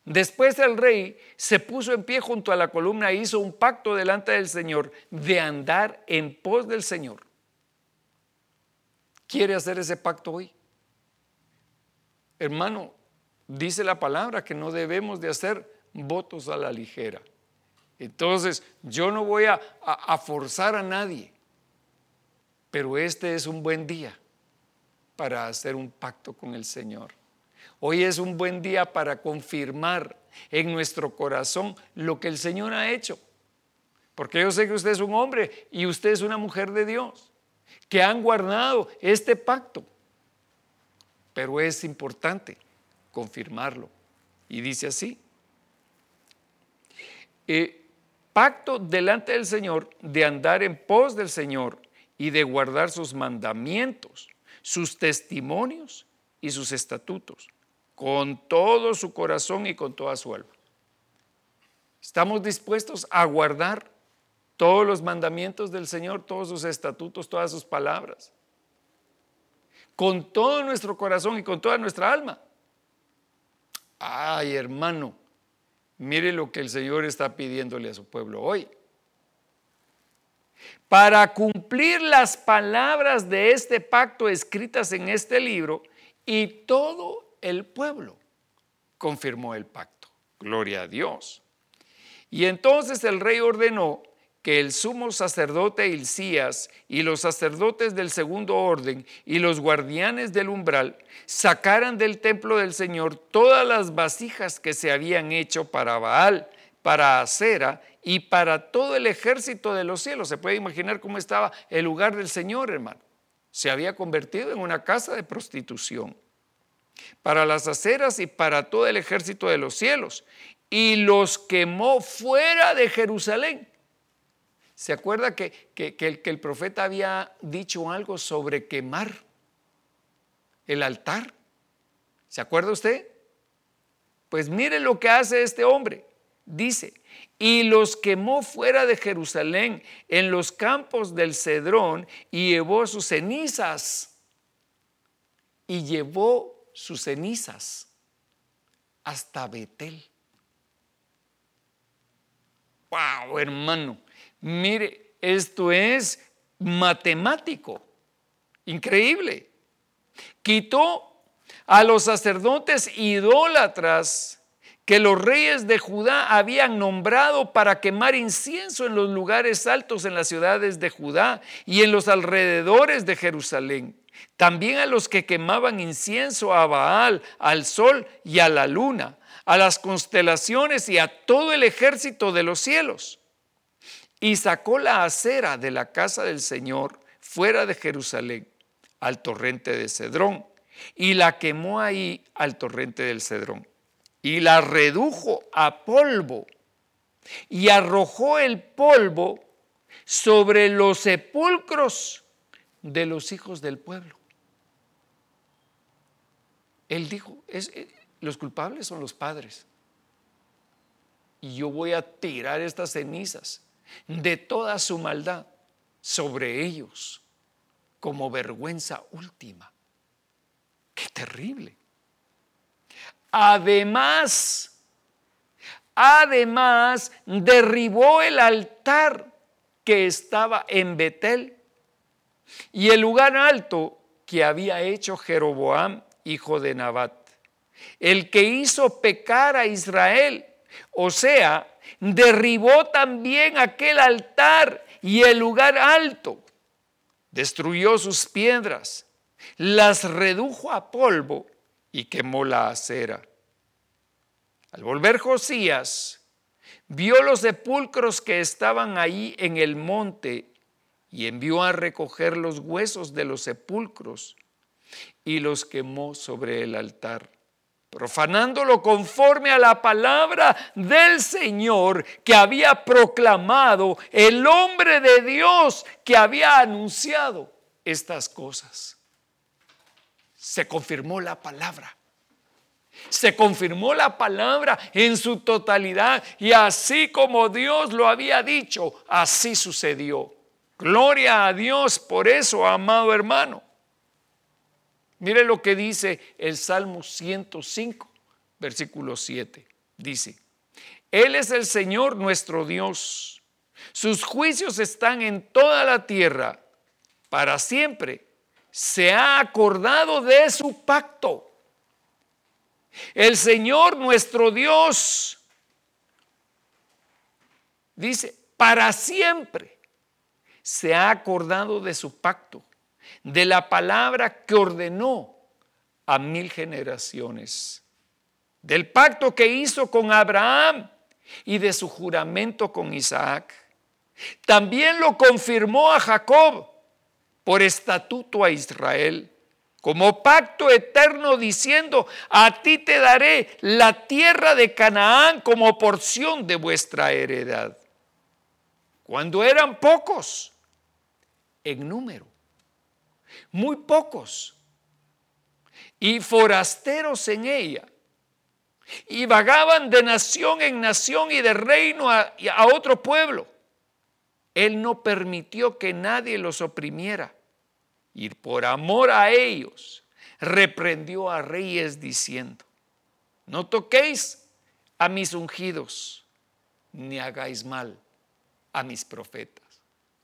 [SPEAKER 2] Después el rey se puso en pie junto a la columna e hizo un pacto delante del Señor de andar en pos del Señor. ¿Quiere hacer ese pacto hoy? Hermano, dice la palabra que no debemos de hacer votos a la ligera. Entonces, yo no voy a, a, forzar a nadie, pero este es un buen día para hacer un pacto con el Señor. Hoy es un buen día para confirmar en nuestro corazón lo que el Señor ha hecho. Porque yo sé que usted es un hombre y usted es una mujer de Dios, que han guardado este pacto. Pero es importante confirmarlo. Y dice así, eh, pacto delante del Señor de andar en pos del Señor y de guardar sus mandamientos, sus testimonios y sus estatutos, con todo su corazón y con toda su alma. Estamos dispuestos a guardar todos los mandamientos del Señor, todos sus estatutos, todas sus palabras, con todo nuestro corazón y con toda nuestra alma. Ay, hermano, Mire lo que el Señor está pidiéndole a su pueblo hoy. Para cumplir las palabras de este pacto escritas en este libro, y todo el pueblo confirmó el pacto. Gloria a Dios. Y entonces el rey ordenó que el sumo sacerdote Hilcías y los sacerdotes del segundo orden y los guardianes del umbral sacaran del templo del Señor todas las vasijas que se habían hecho para Baal, para Acera y para todo el ejército de los cielos. Se puede imaginar cómo estaba el lugar del Señor, hermano. Se había convertido en una casa de prostitución. Para las aceras y para todo el ejército de los cielos. Y los quemó fuera de Jerusalén ¿Se acuerda que, el, que el profeta había dicho algo sobre quemar el altar? ¿Se acuerda usted? Pues mire lo que hace este hombre. Dice, y los quemó fuera de Jerusalén en los campos del Cedrón y llevó sus cenizas. Y llevó sus cenizas hasta Betel. ¡Wow, hermano! Mire, esto es matemático, increíble. Quitó a los sacerdotes idólatras que los reyes de Judá habían nombrado para quemar incienso en los lugares altos en las ciudades de Judá y en los alrededores de Jerusalén. También a los que quemaban incienso a Baal, al sol y a la luna, a las constelaciones y a todo el ejército de los cielos. Y sacó la acera de la casa del Señor fuera de Jerusalén al torrente de Cedrón y la quemó ahí al torrente del Cedrón y la redujo a polvo y arrojó el polvo sobre los sepulcros de los hijos del pueblo. Él dijo, es, eh, los culpables son los padres. Y yo voy a tirar estas cenizas de toda su maldad sobre ellos como vergüenza última. Qué terrible. Además, además derribó el altar que estaba en Betel y el lugar alto que había hecho Jeroboam, hijo de Nabat, el que hizo pecar a Israel, o sea, derribó también aquel altar y el lugar alto. Destruyó sus piedras, las redujo a polvo y quemó la acera. Al volver Josías, vio los sepulcros que estaban ahí en el monte y envió a recoger los huesos de los sepulcros y los quemó sobre el altar. profanándolo conforme a la palabra del Señor que había proclamado el hombre de Dios que había anunciado estas cosas. Se confirmó la palabra. Se confirmó la palabra en su totalidad y así como Dios lo había dicho, así sucedió. Gloria a Dios por eso, amado hermano. Mire lo que dice el Salmo 105, versículo 7. Dice, Él es el Señor nuestro Dios. Sus juicios están en toda la tierra para siempre. Se ha acordado de su pacto. El Señor nuestro Dios dice, para siempre se ha acordado de su pacto de la palabra que ordenó a mil generaciones, del pacto que hizo con Abraham y de su juramento con Isaac. También lo confirmó a Jacob por estatuto a Israel, como pacto eterno diciendo, a ti te daré la tierra de Canaán como porción de vuestra heredad. Cuando eran pocos en número, muy pocos, y forasteros en ella, y vagaban de nación en nación y de reino a, a otro pueblo. Él no permitió que nadie los oprimiera, y por amor a ellos reprendió a reyes diciendo, no toquéis a mis ungidos, ni hagáis mal a mis profetas.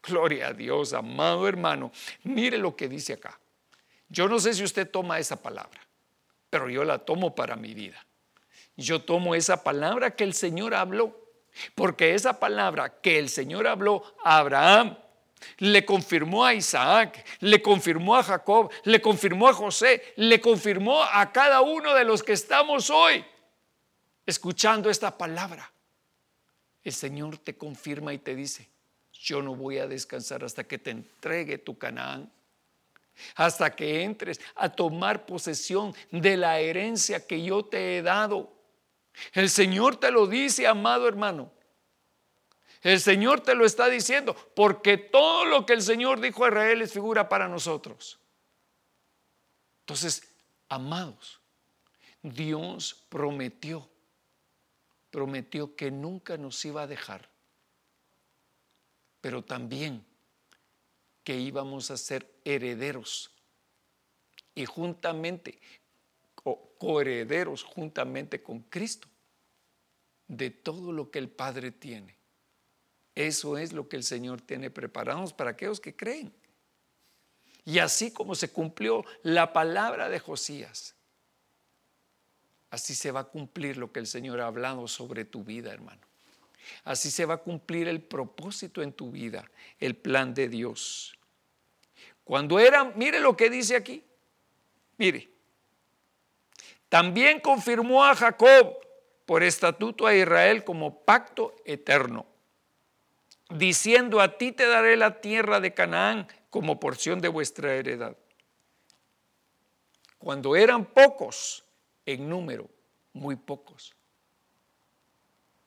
[SPEAKER 2] Gloria a Dios, amado hermano. Mire lo que dice acá. Yo no sé si usted toma esa palabra, pero yo la tomo para mi vida. Yo tomo esa palabra que el Señor habló, porque esa palabra que el Señor habló a Abraham, le confirmó a Isaac, le confirmó a Jacob, le confirmó a José, le confirmó a cada uno de los que estamos hoy escuchando esta palabra. El Señor te confirma y te dice, yo no voy a descansar hasta que te entregue tu Canaán, hasta que entres a tomar posesión de la herencia que yo te he dado. El Señor te lo dice, amado hermano. El Señor te lo está diciendo, porque todo lo que el Señor dijo a Israel es figura para nosotros. Entonces, amados, Dios prometió, prometió que nunca nos iba a dejar pero también que íbamos a ser herederos y juntamente, coherederos juntamente con Cristo de todo lo que el Padre tiene. Eso es lo que el Señor tiene preparados para aquellos que creen. Y así como se cumplió la palabra de Josías, así se va a cumplir lo que el Señor ha hablado sobre tu vida, hermano. Así se va a cumplir el propósito en tu vida, el plan de Dios. Cuando era, mire lo que dice aquí, mire, también confirmó a Jacob por estatuto a Israel como pacto eterno, diciendo a ti te daré la tierra de Canaán como porción de vuestra heredad. Cuando eran pocos en número, muy pocos.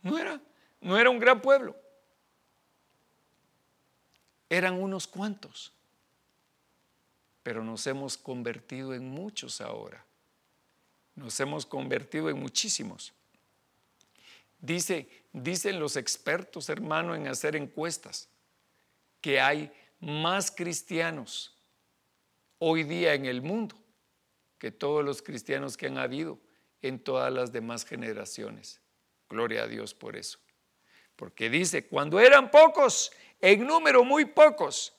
[SPEAKER 2] No era no era un gran pueblo. Eran unos cuantos. Pero nos hemos convertido en muchos ahora. Nos hemos convertido en muchísimos. Dice, dicen los expertos, hermano, en hacer encuestas, que hay más cristianos hoy día en el mundo que todos los cristianos que han habido en todas las demás generaciones. Gloria a Dios por eso. Porque dice, cuando eran pocos, en número muy pocos,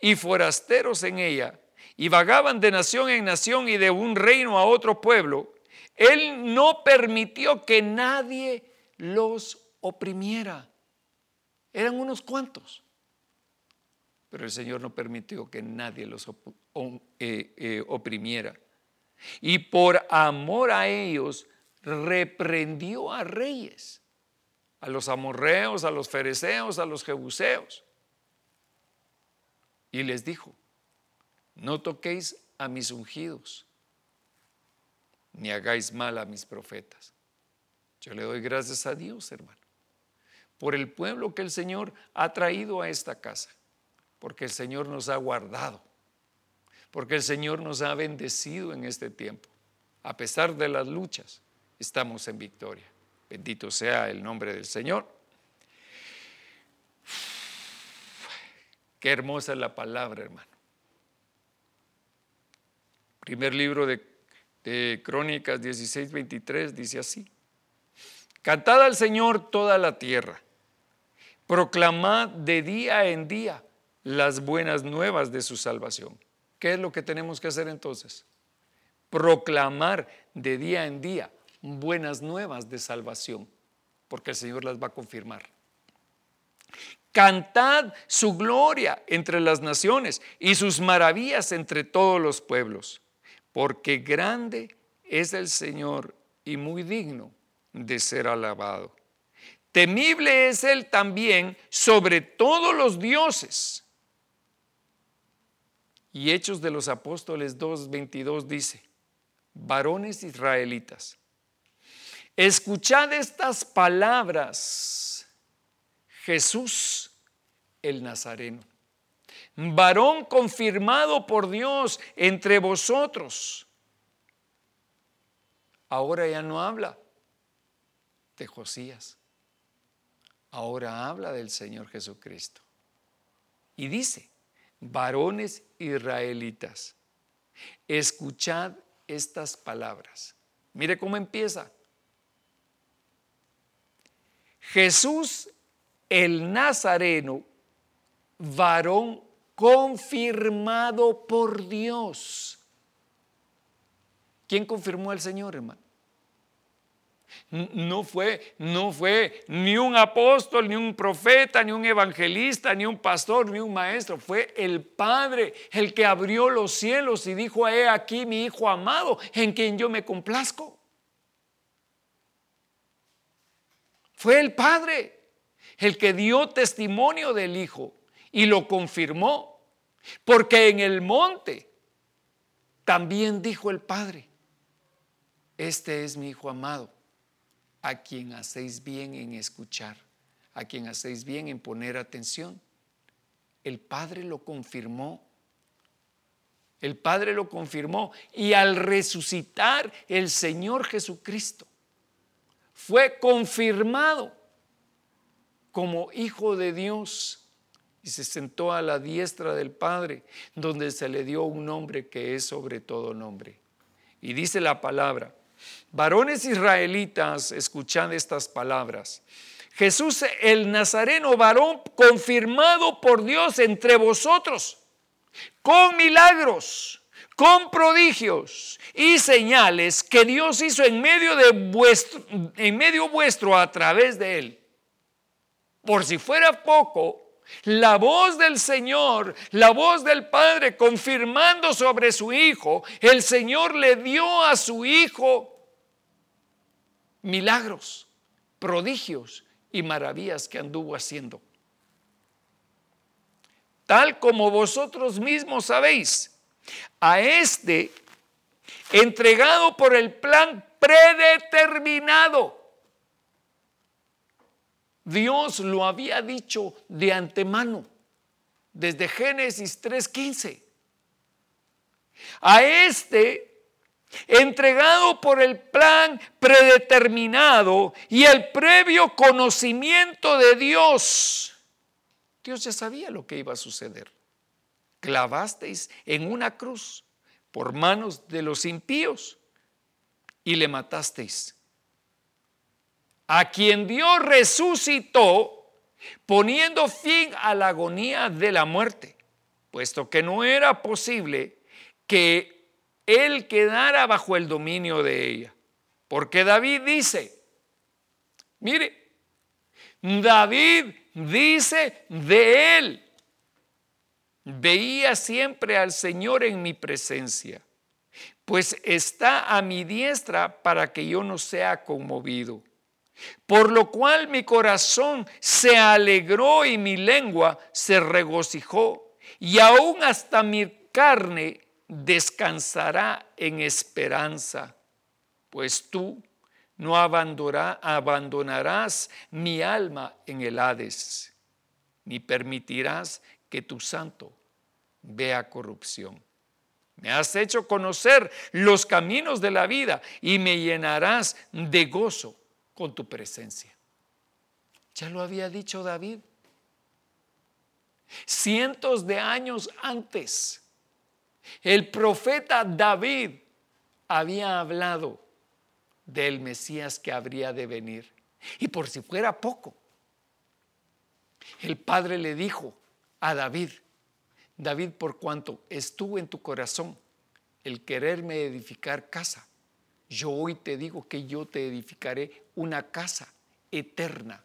[SPEAKER 2] y forasteros en ella, y vagaban de nación en nación y de un reino a otro pueblo, Él no permitió que nadie los oprimiera. Eran unos cuantos. Pero el Señor no permitió que nadie los eh, eh, oprimiera. Y por amor a ellos, reprendió a reyes a los amorreos, a los fereceos, a los jebuseos. Y les dijo, no toquéis a mis ungidos, ni hagáis mal a mis profetas. Yo le doy gracias a Dios, hermano, por el pueblo que el Señor ha traído a esta casa, porque el Señor nos ha guardado, porque el Señor nos ha bendecido en este tiempo. A pesar de las luchas, estamos en victoria. Bendito sea el nombre del Señor. Qué hermosa es la palabra, hermano. Primer libro de, de Crónicas 16, 23 dice así. Cantad al Señor toda la tierra. Proclamad de día en día las buenas nuevas de su salvación. ¿Qué es lo que tenemos que hacer entonces? Proclamar de día en día buenas nuevas de salvación, porque el Señor las va a confirmar. Cantad su gloria entre las naciones y sus maravillas entre todos los pueblos, porque grande es el Señor y muy digno de ser alabado. Temible es Él también sobre todos los dioses. Y Hechos de los Apóstoles 2.22 dice, varones israelitas, escuchad estas palabras Jesús el Nazareno, varón confirmado por Dios entre vosotros. Ahora ya no habla de Josías, ahora habla del Señor Jesucristo. Y dice, varones israelitas, escuchad estas palabras. Mire cómo empieza. Jesús el Nazareno, varón confirmado por Dios. ¿Quién confirmó al Señor, hermano? No fue, no fue ni un apóstol, ni un profeta, ni un evangelista, ni un pastor, ni un maestro. Fue el Padre el que abrió los cielos y dijo, he aquí mi Hijo amado, en quien yo me complazco. Fue el Padre el que dio testimonio del Hijo y lo confirmó. Porque en el monte también dijo el Padre, este es mi Hijo amado, a quien hacéis bien en escuchar, a quien hacéis bien en poner atención. El Padre lo confirmó. El Padre lo confirmó. Y al resucitar el Señor Jesucristo, fue confirmado como hijo de Dios y se sentó a la diestra del Padre, donde se le dio un nombre que es sobre todo nombre. Y dice la palabra, varones israelitas, escuchad estas palabras. Jesús el Nazareno, varón confirmado por Dios entre vosotros, con milagros, con prodigios y señales que Dios hizo en medio de vuestro, en medio vuestro a través de él por si fuera poco, la voz del Señor, la voz del Padre confirmando sobre su Hijo, el Señor le dio a su Hijo milagros, prodigios y maravillas que anduvo haciendo. Tal como vosotros mismos sabéis, a este entregado por el plan predeterminado Dios lo había dicho de antemano, desde Génesis 3:15. A este, entregado por el plan predeterminado y el previo conocimiento de Dios, Dios ya sabía lo que iba a suceder. Clavasteis en una cruz por manos de los impíos y le matasteis a quien Dios resucitó poniendo fin a la agonía de la muerte, puesto que no era posible que él quedara bajo el dominio de ella. Porque David dice, mire, David dice de él, veía siempre al Señor en mi presencia, pues está a mi diestra para que yo no sea conmovido. Por lo cual mi corazón se alegró y mi lengua se regocijó, y aún hasta mi carne descansará en esperanza, pues tú no abandonarás mi alma en el Hades, ni permitirás que tu santo vea corrupción. Me has hecho conocer los caminos de la vida y me llenarás de gozo con tu presencia. Ya lo había dicho David. Cientos de años antes, el profeta David había hablado del Mesías que habría de venir. Y por si fuera poco, el padre le dijo a David, David, por cuanto estuvo en tu corazón el quererme edificar casa, yo hoy te digo que yo te edificaré una casa eterna.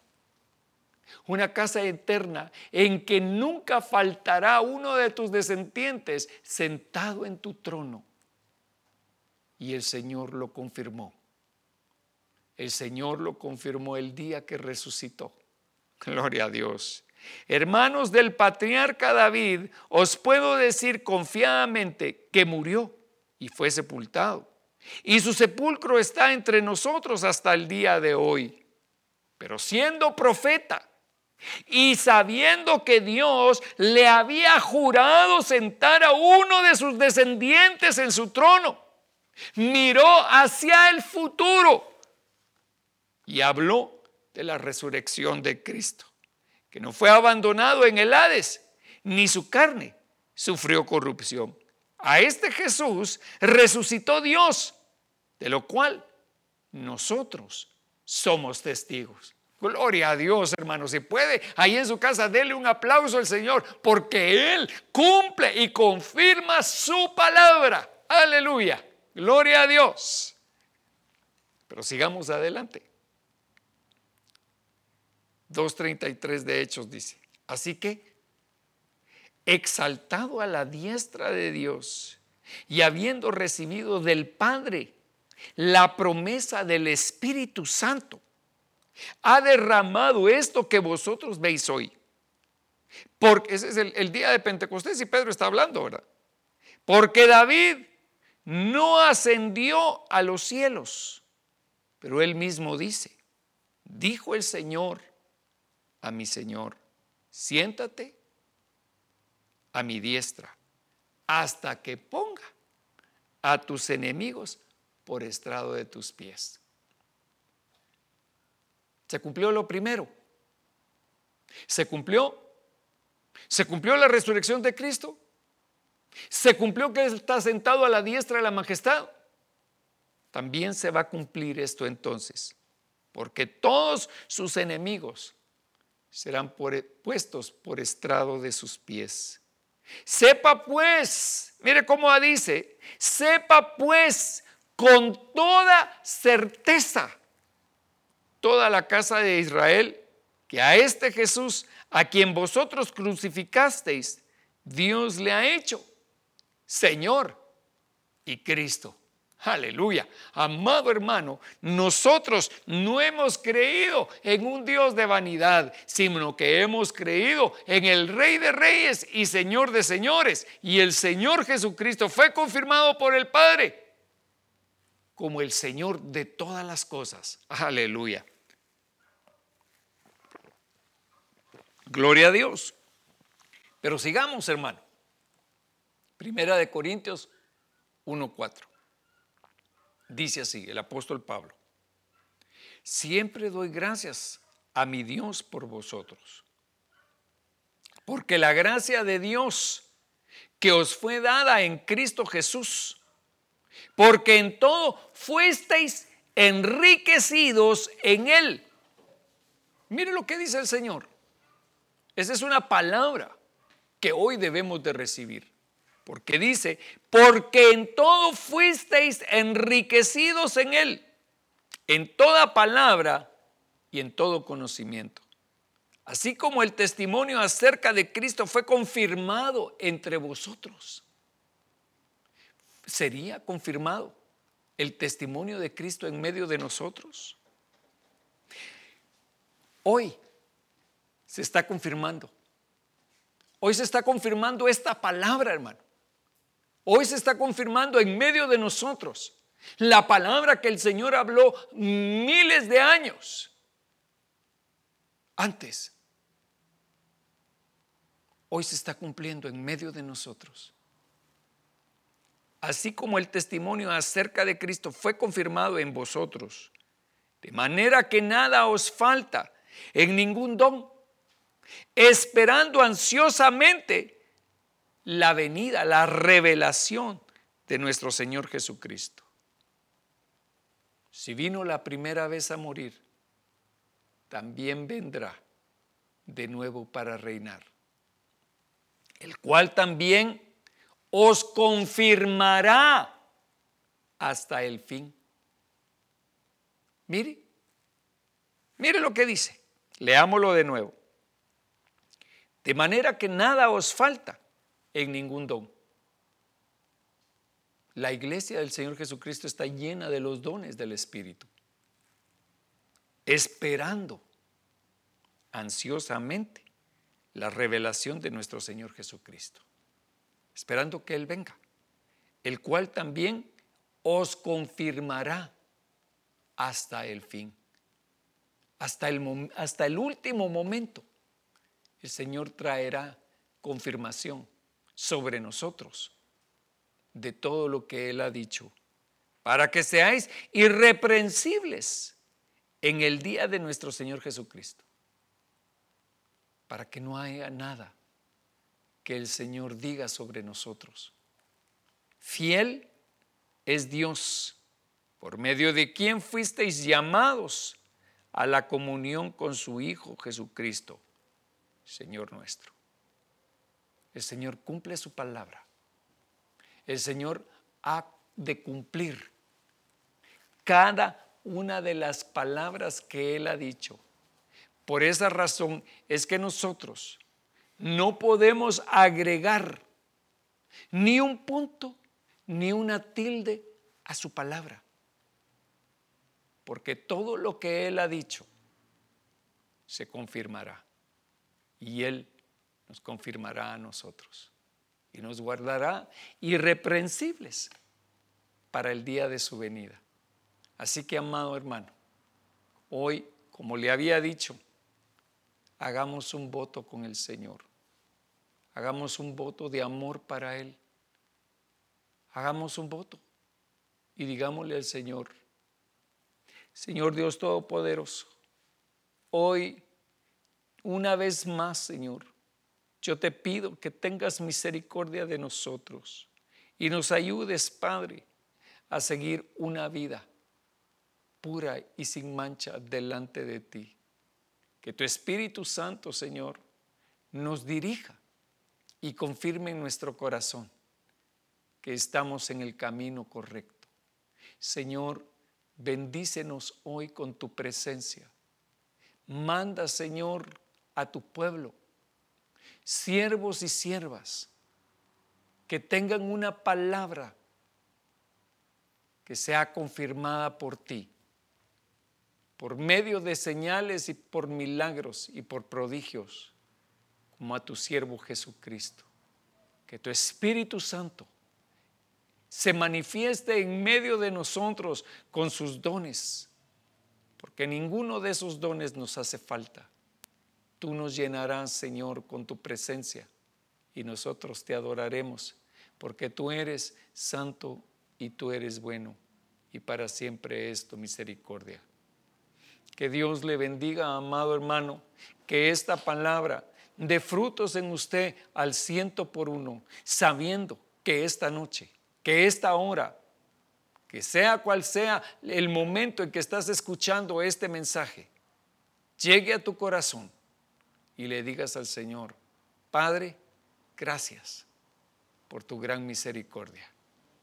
[SPEAKER 2] Una casa eterna en que nunca faltará uno de tus descendientes sentado en tu trono. Y el Señor lo confirmó. El Señor lo confirmó el día que resucitó. Gloria a Dios. Hermanos del patriarca David, os puedo decir confiadamente que murió y fue sepultado. Y su sepulcro está entre nosotros hasta el día de hoy. Pero siendo profeta y sabiendo que Dios le había jurado sentar a uno de sus descendientes en su trono, miró hacia el futuro y habló de la resurrección de Cristo, que no fue abandonado en el Hades, ni su carne sufrió corrupción. A este Jesús resucitó Dios, de lo cual nosotros somos testigos. Gloria a Dios, hermano. Si puede, ahí en su casa, dele un aplauso al Señor, porque Él cumple y confirma su palabra. Aleluya. Gloria a Dios. Pero sigamos adelante. 2.33 de Hechos dice, así que, exaltado a la diestra de Dios y habiendo recibido del Padre la promesa del Espíritu Santo, ha derramado esto que vosotros veis hoy. Porque ese es el, el día de Pentecostés y Pedro está hablando, ¿verdad? Porque David no ascendió a los cielos, pero él mismo dice, dijo el Señor, a mi Señor, siéntate a mi diestra hasta que ponga a tus enemigos por estrado de tus pies. Se cumplió lo primero. Se cumplió. Se cumplió la resurrección de Cristo. Se cumplió que está sentado a la diestra de la majestad. También se va a cumplir esto entonces, porque todos sus enemigos serán puestos por estrado de sus pies. Sepa pues, mire cómo dice, sepa pues con toda certeza toda la casa de Israel que a este Jesús, a quien vosotros crucificasteis, Dios le ha hecho Señor y Cristo. Aleluya. Amado hermano, nosotros no hemos creído en un Dios de vanidad, sino que hemos creído en el Rey de Reyes y Señor de Señores. Y el Señor Jesucristo fue confirmado por el Padre como el Señor de todas las cosas. Aleluya. Gloria a Dios. Pero sigamos, hermano. Primera de Corintios 1.4. Dice así el apóstol Pablo, siempre doy gracias a mi Dios por vosotros, porque la gracia de Dios que os fue dada en Cristo Jesús, porque en todo fuisteis enriquecidos en Él. Mire lo que dice el Señor. Esa es una palabra que hoy debemos de recibir. Porque dice, porque en todo fuisteis enriquecidos en Él, en toda palabra y en todo conocimiento. Así como el testimonio acerca de Cristo fue confirmado entre vosotros. ¿Sería confirmado el testimonio de Cristo en medio de nosotros? Hoy se está confirmando. Hoy se está confirmando esta palabra, hermano. Hoy se está confirmando en medio de nosotros La palabra que el Señor habló miles de años antes. Hoy se está cumpliendo en medio de nosotros. Así como el testimonio acerca de Cristo fue confirmado en vosotros, de manera que nada os falta en ningún don, esperando ansiosamente la venida, la revelación de nuestro Señor Jesucristo. Si vino la primera vez a morir, también vendrá de nuevo para reinar, el cual también os confirmará hasta el fin. Mire, mire lo que dice. Leámoslo de nuevo. De manera que nada os falta en ningún don. La iglesia del Señor Jesucristo está llena de los dones del Espíritu, esperando ansiosamente la revelación de nuestro Señor Jesucristo, esperando que Él venga, el cual también os confirmará hasta el fin, hasta el, hasta el último momento. El Señor traerá confirmación sobre nosotros de todo lo que Él ha dicho, para que seáis irreprensibles en el día de nuestro Señor Jesucristo, para que no haya nada que el Señor diga sobre nosotros. Fiel es Dios, por medio de quien fuisteis llamados a la comunión con su Hijo Jesucristo, Señor nuestro. El Señor cumple su palabra el Señor ha de cumplir cada una de las palabras que Él ha dicho. Por esa razón es que nosotros no podemos agregar ni un punto ni una tilde a su palabra. Porque todo lo que Él ha dicho se confirmará. Y Él nos confirmará a nosotros y nos guardará irreprensibles para el día de su venida. Así que, amado hermano, hoy, como le había dicho, hagamos un voto con el Señor. Hagamos un voto de amor para Él. Hagamos un voto y digámosle al Señor, Señor Dios Todopoderoso, hoy, una vez más, Señor, yo te pido que tengas misericordia de nosotros y nos ayudes, Padre, a seguir una vida pura y sin mancha delante de ti. Que tu Espíritu Santo, Señor, nos dirija y confirme en nuestro corazón que estamos en el camino correcto. Señor, bendícenos hoy con tu presencia. Manda, Señor, a tu pueblo siervos y siervas que tengan una palabra que sea confirmada por ti, por medio de señales y por milagros y por prodigios, como a tu siervo Jesucristo. Que tu Espíritu Santo se manifieste en medio de nosotros con sus dones, porque ninguno de esos dones nos hace falta Tú nos llenarás, Señor, con tu presencia y nosotros te adoraremos, porque tú eres santo y tú eres bueno y para siempre es tu misericordia. Que Dios le bendiga, amado hermano, que esta palabra dé frutos en usted al ciento por uno, sabiendo que esta noche, que esta hora, que sea cual sea el momento en que estás escuchando este mensaje, llegue a tu corazón y le digas al Señor, Padre, gracias por tu gran misericordia.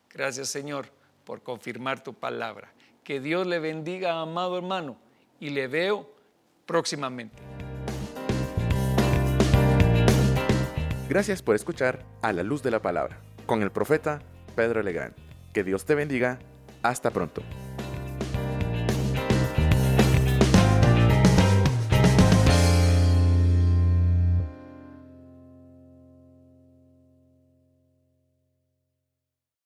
[SPEAKER 2] Gracias Señor por confirmar tu palabra. Que Dios le bendiga, amado hermano, y le veo próximamente.
[SPEAKER 1] Gracias por escuchar A la Luz de la Palabra con el profeta Pedro Legrand. Que Dios te bendiga. Hasta pronto.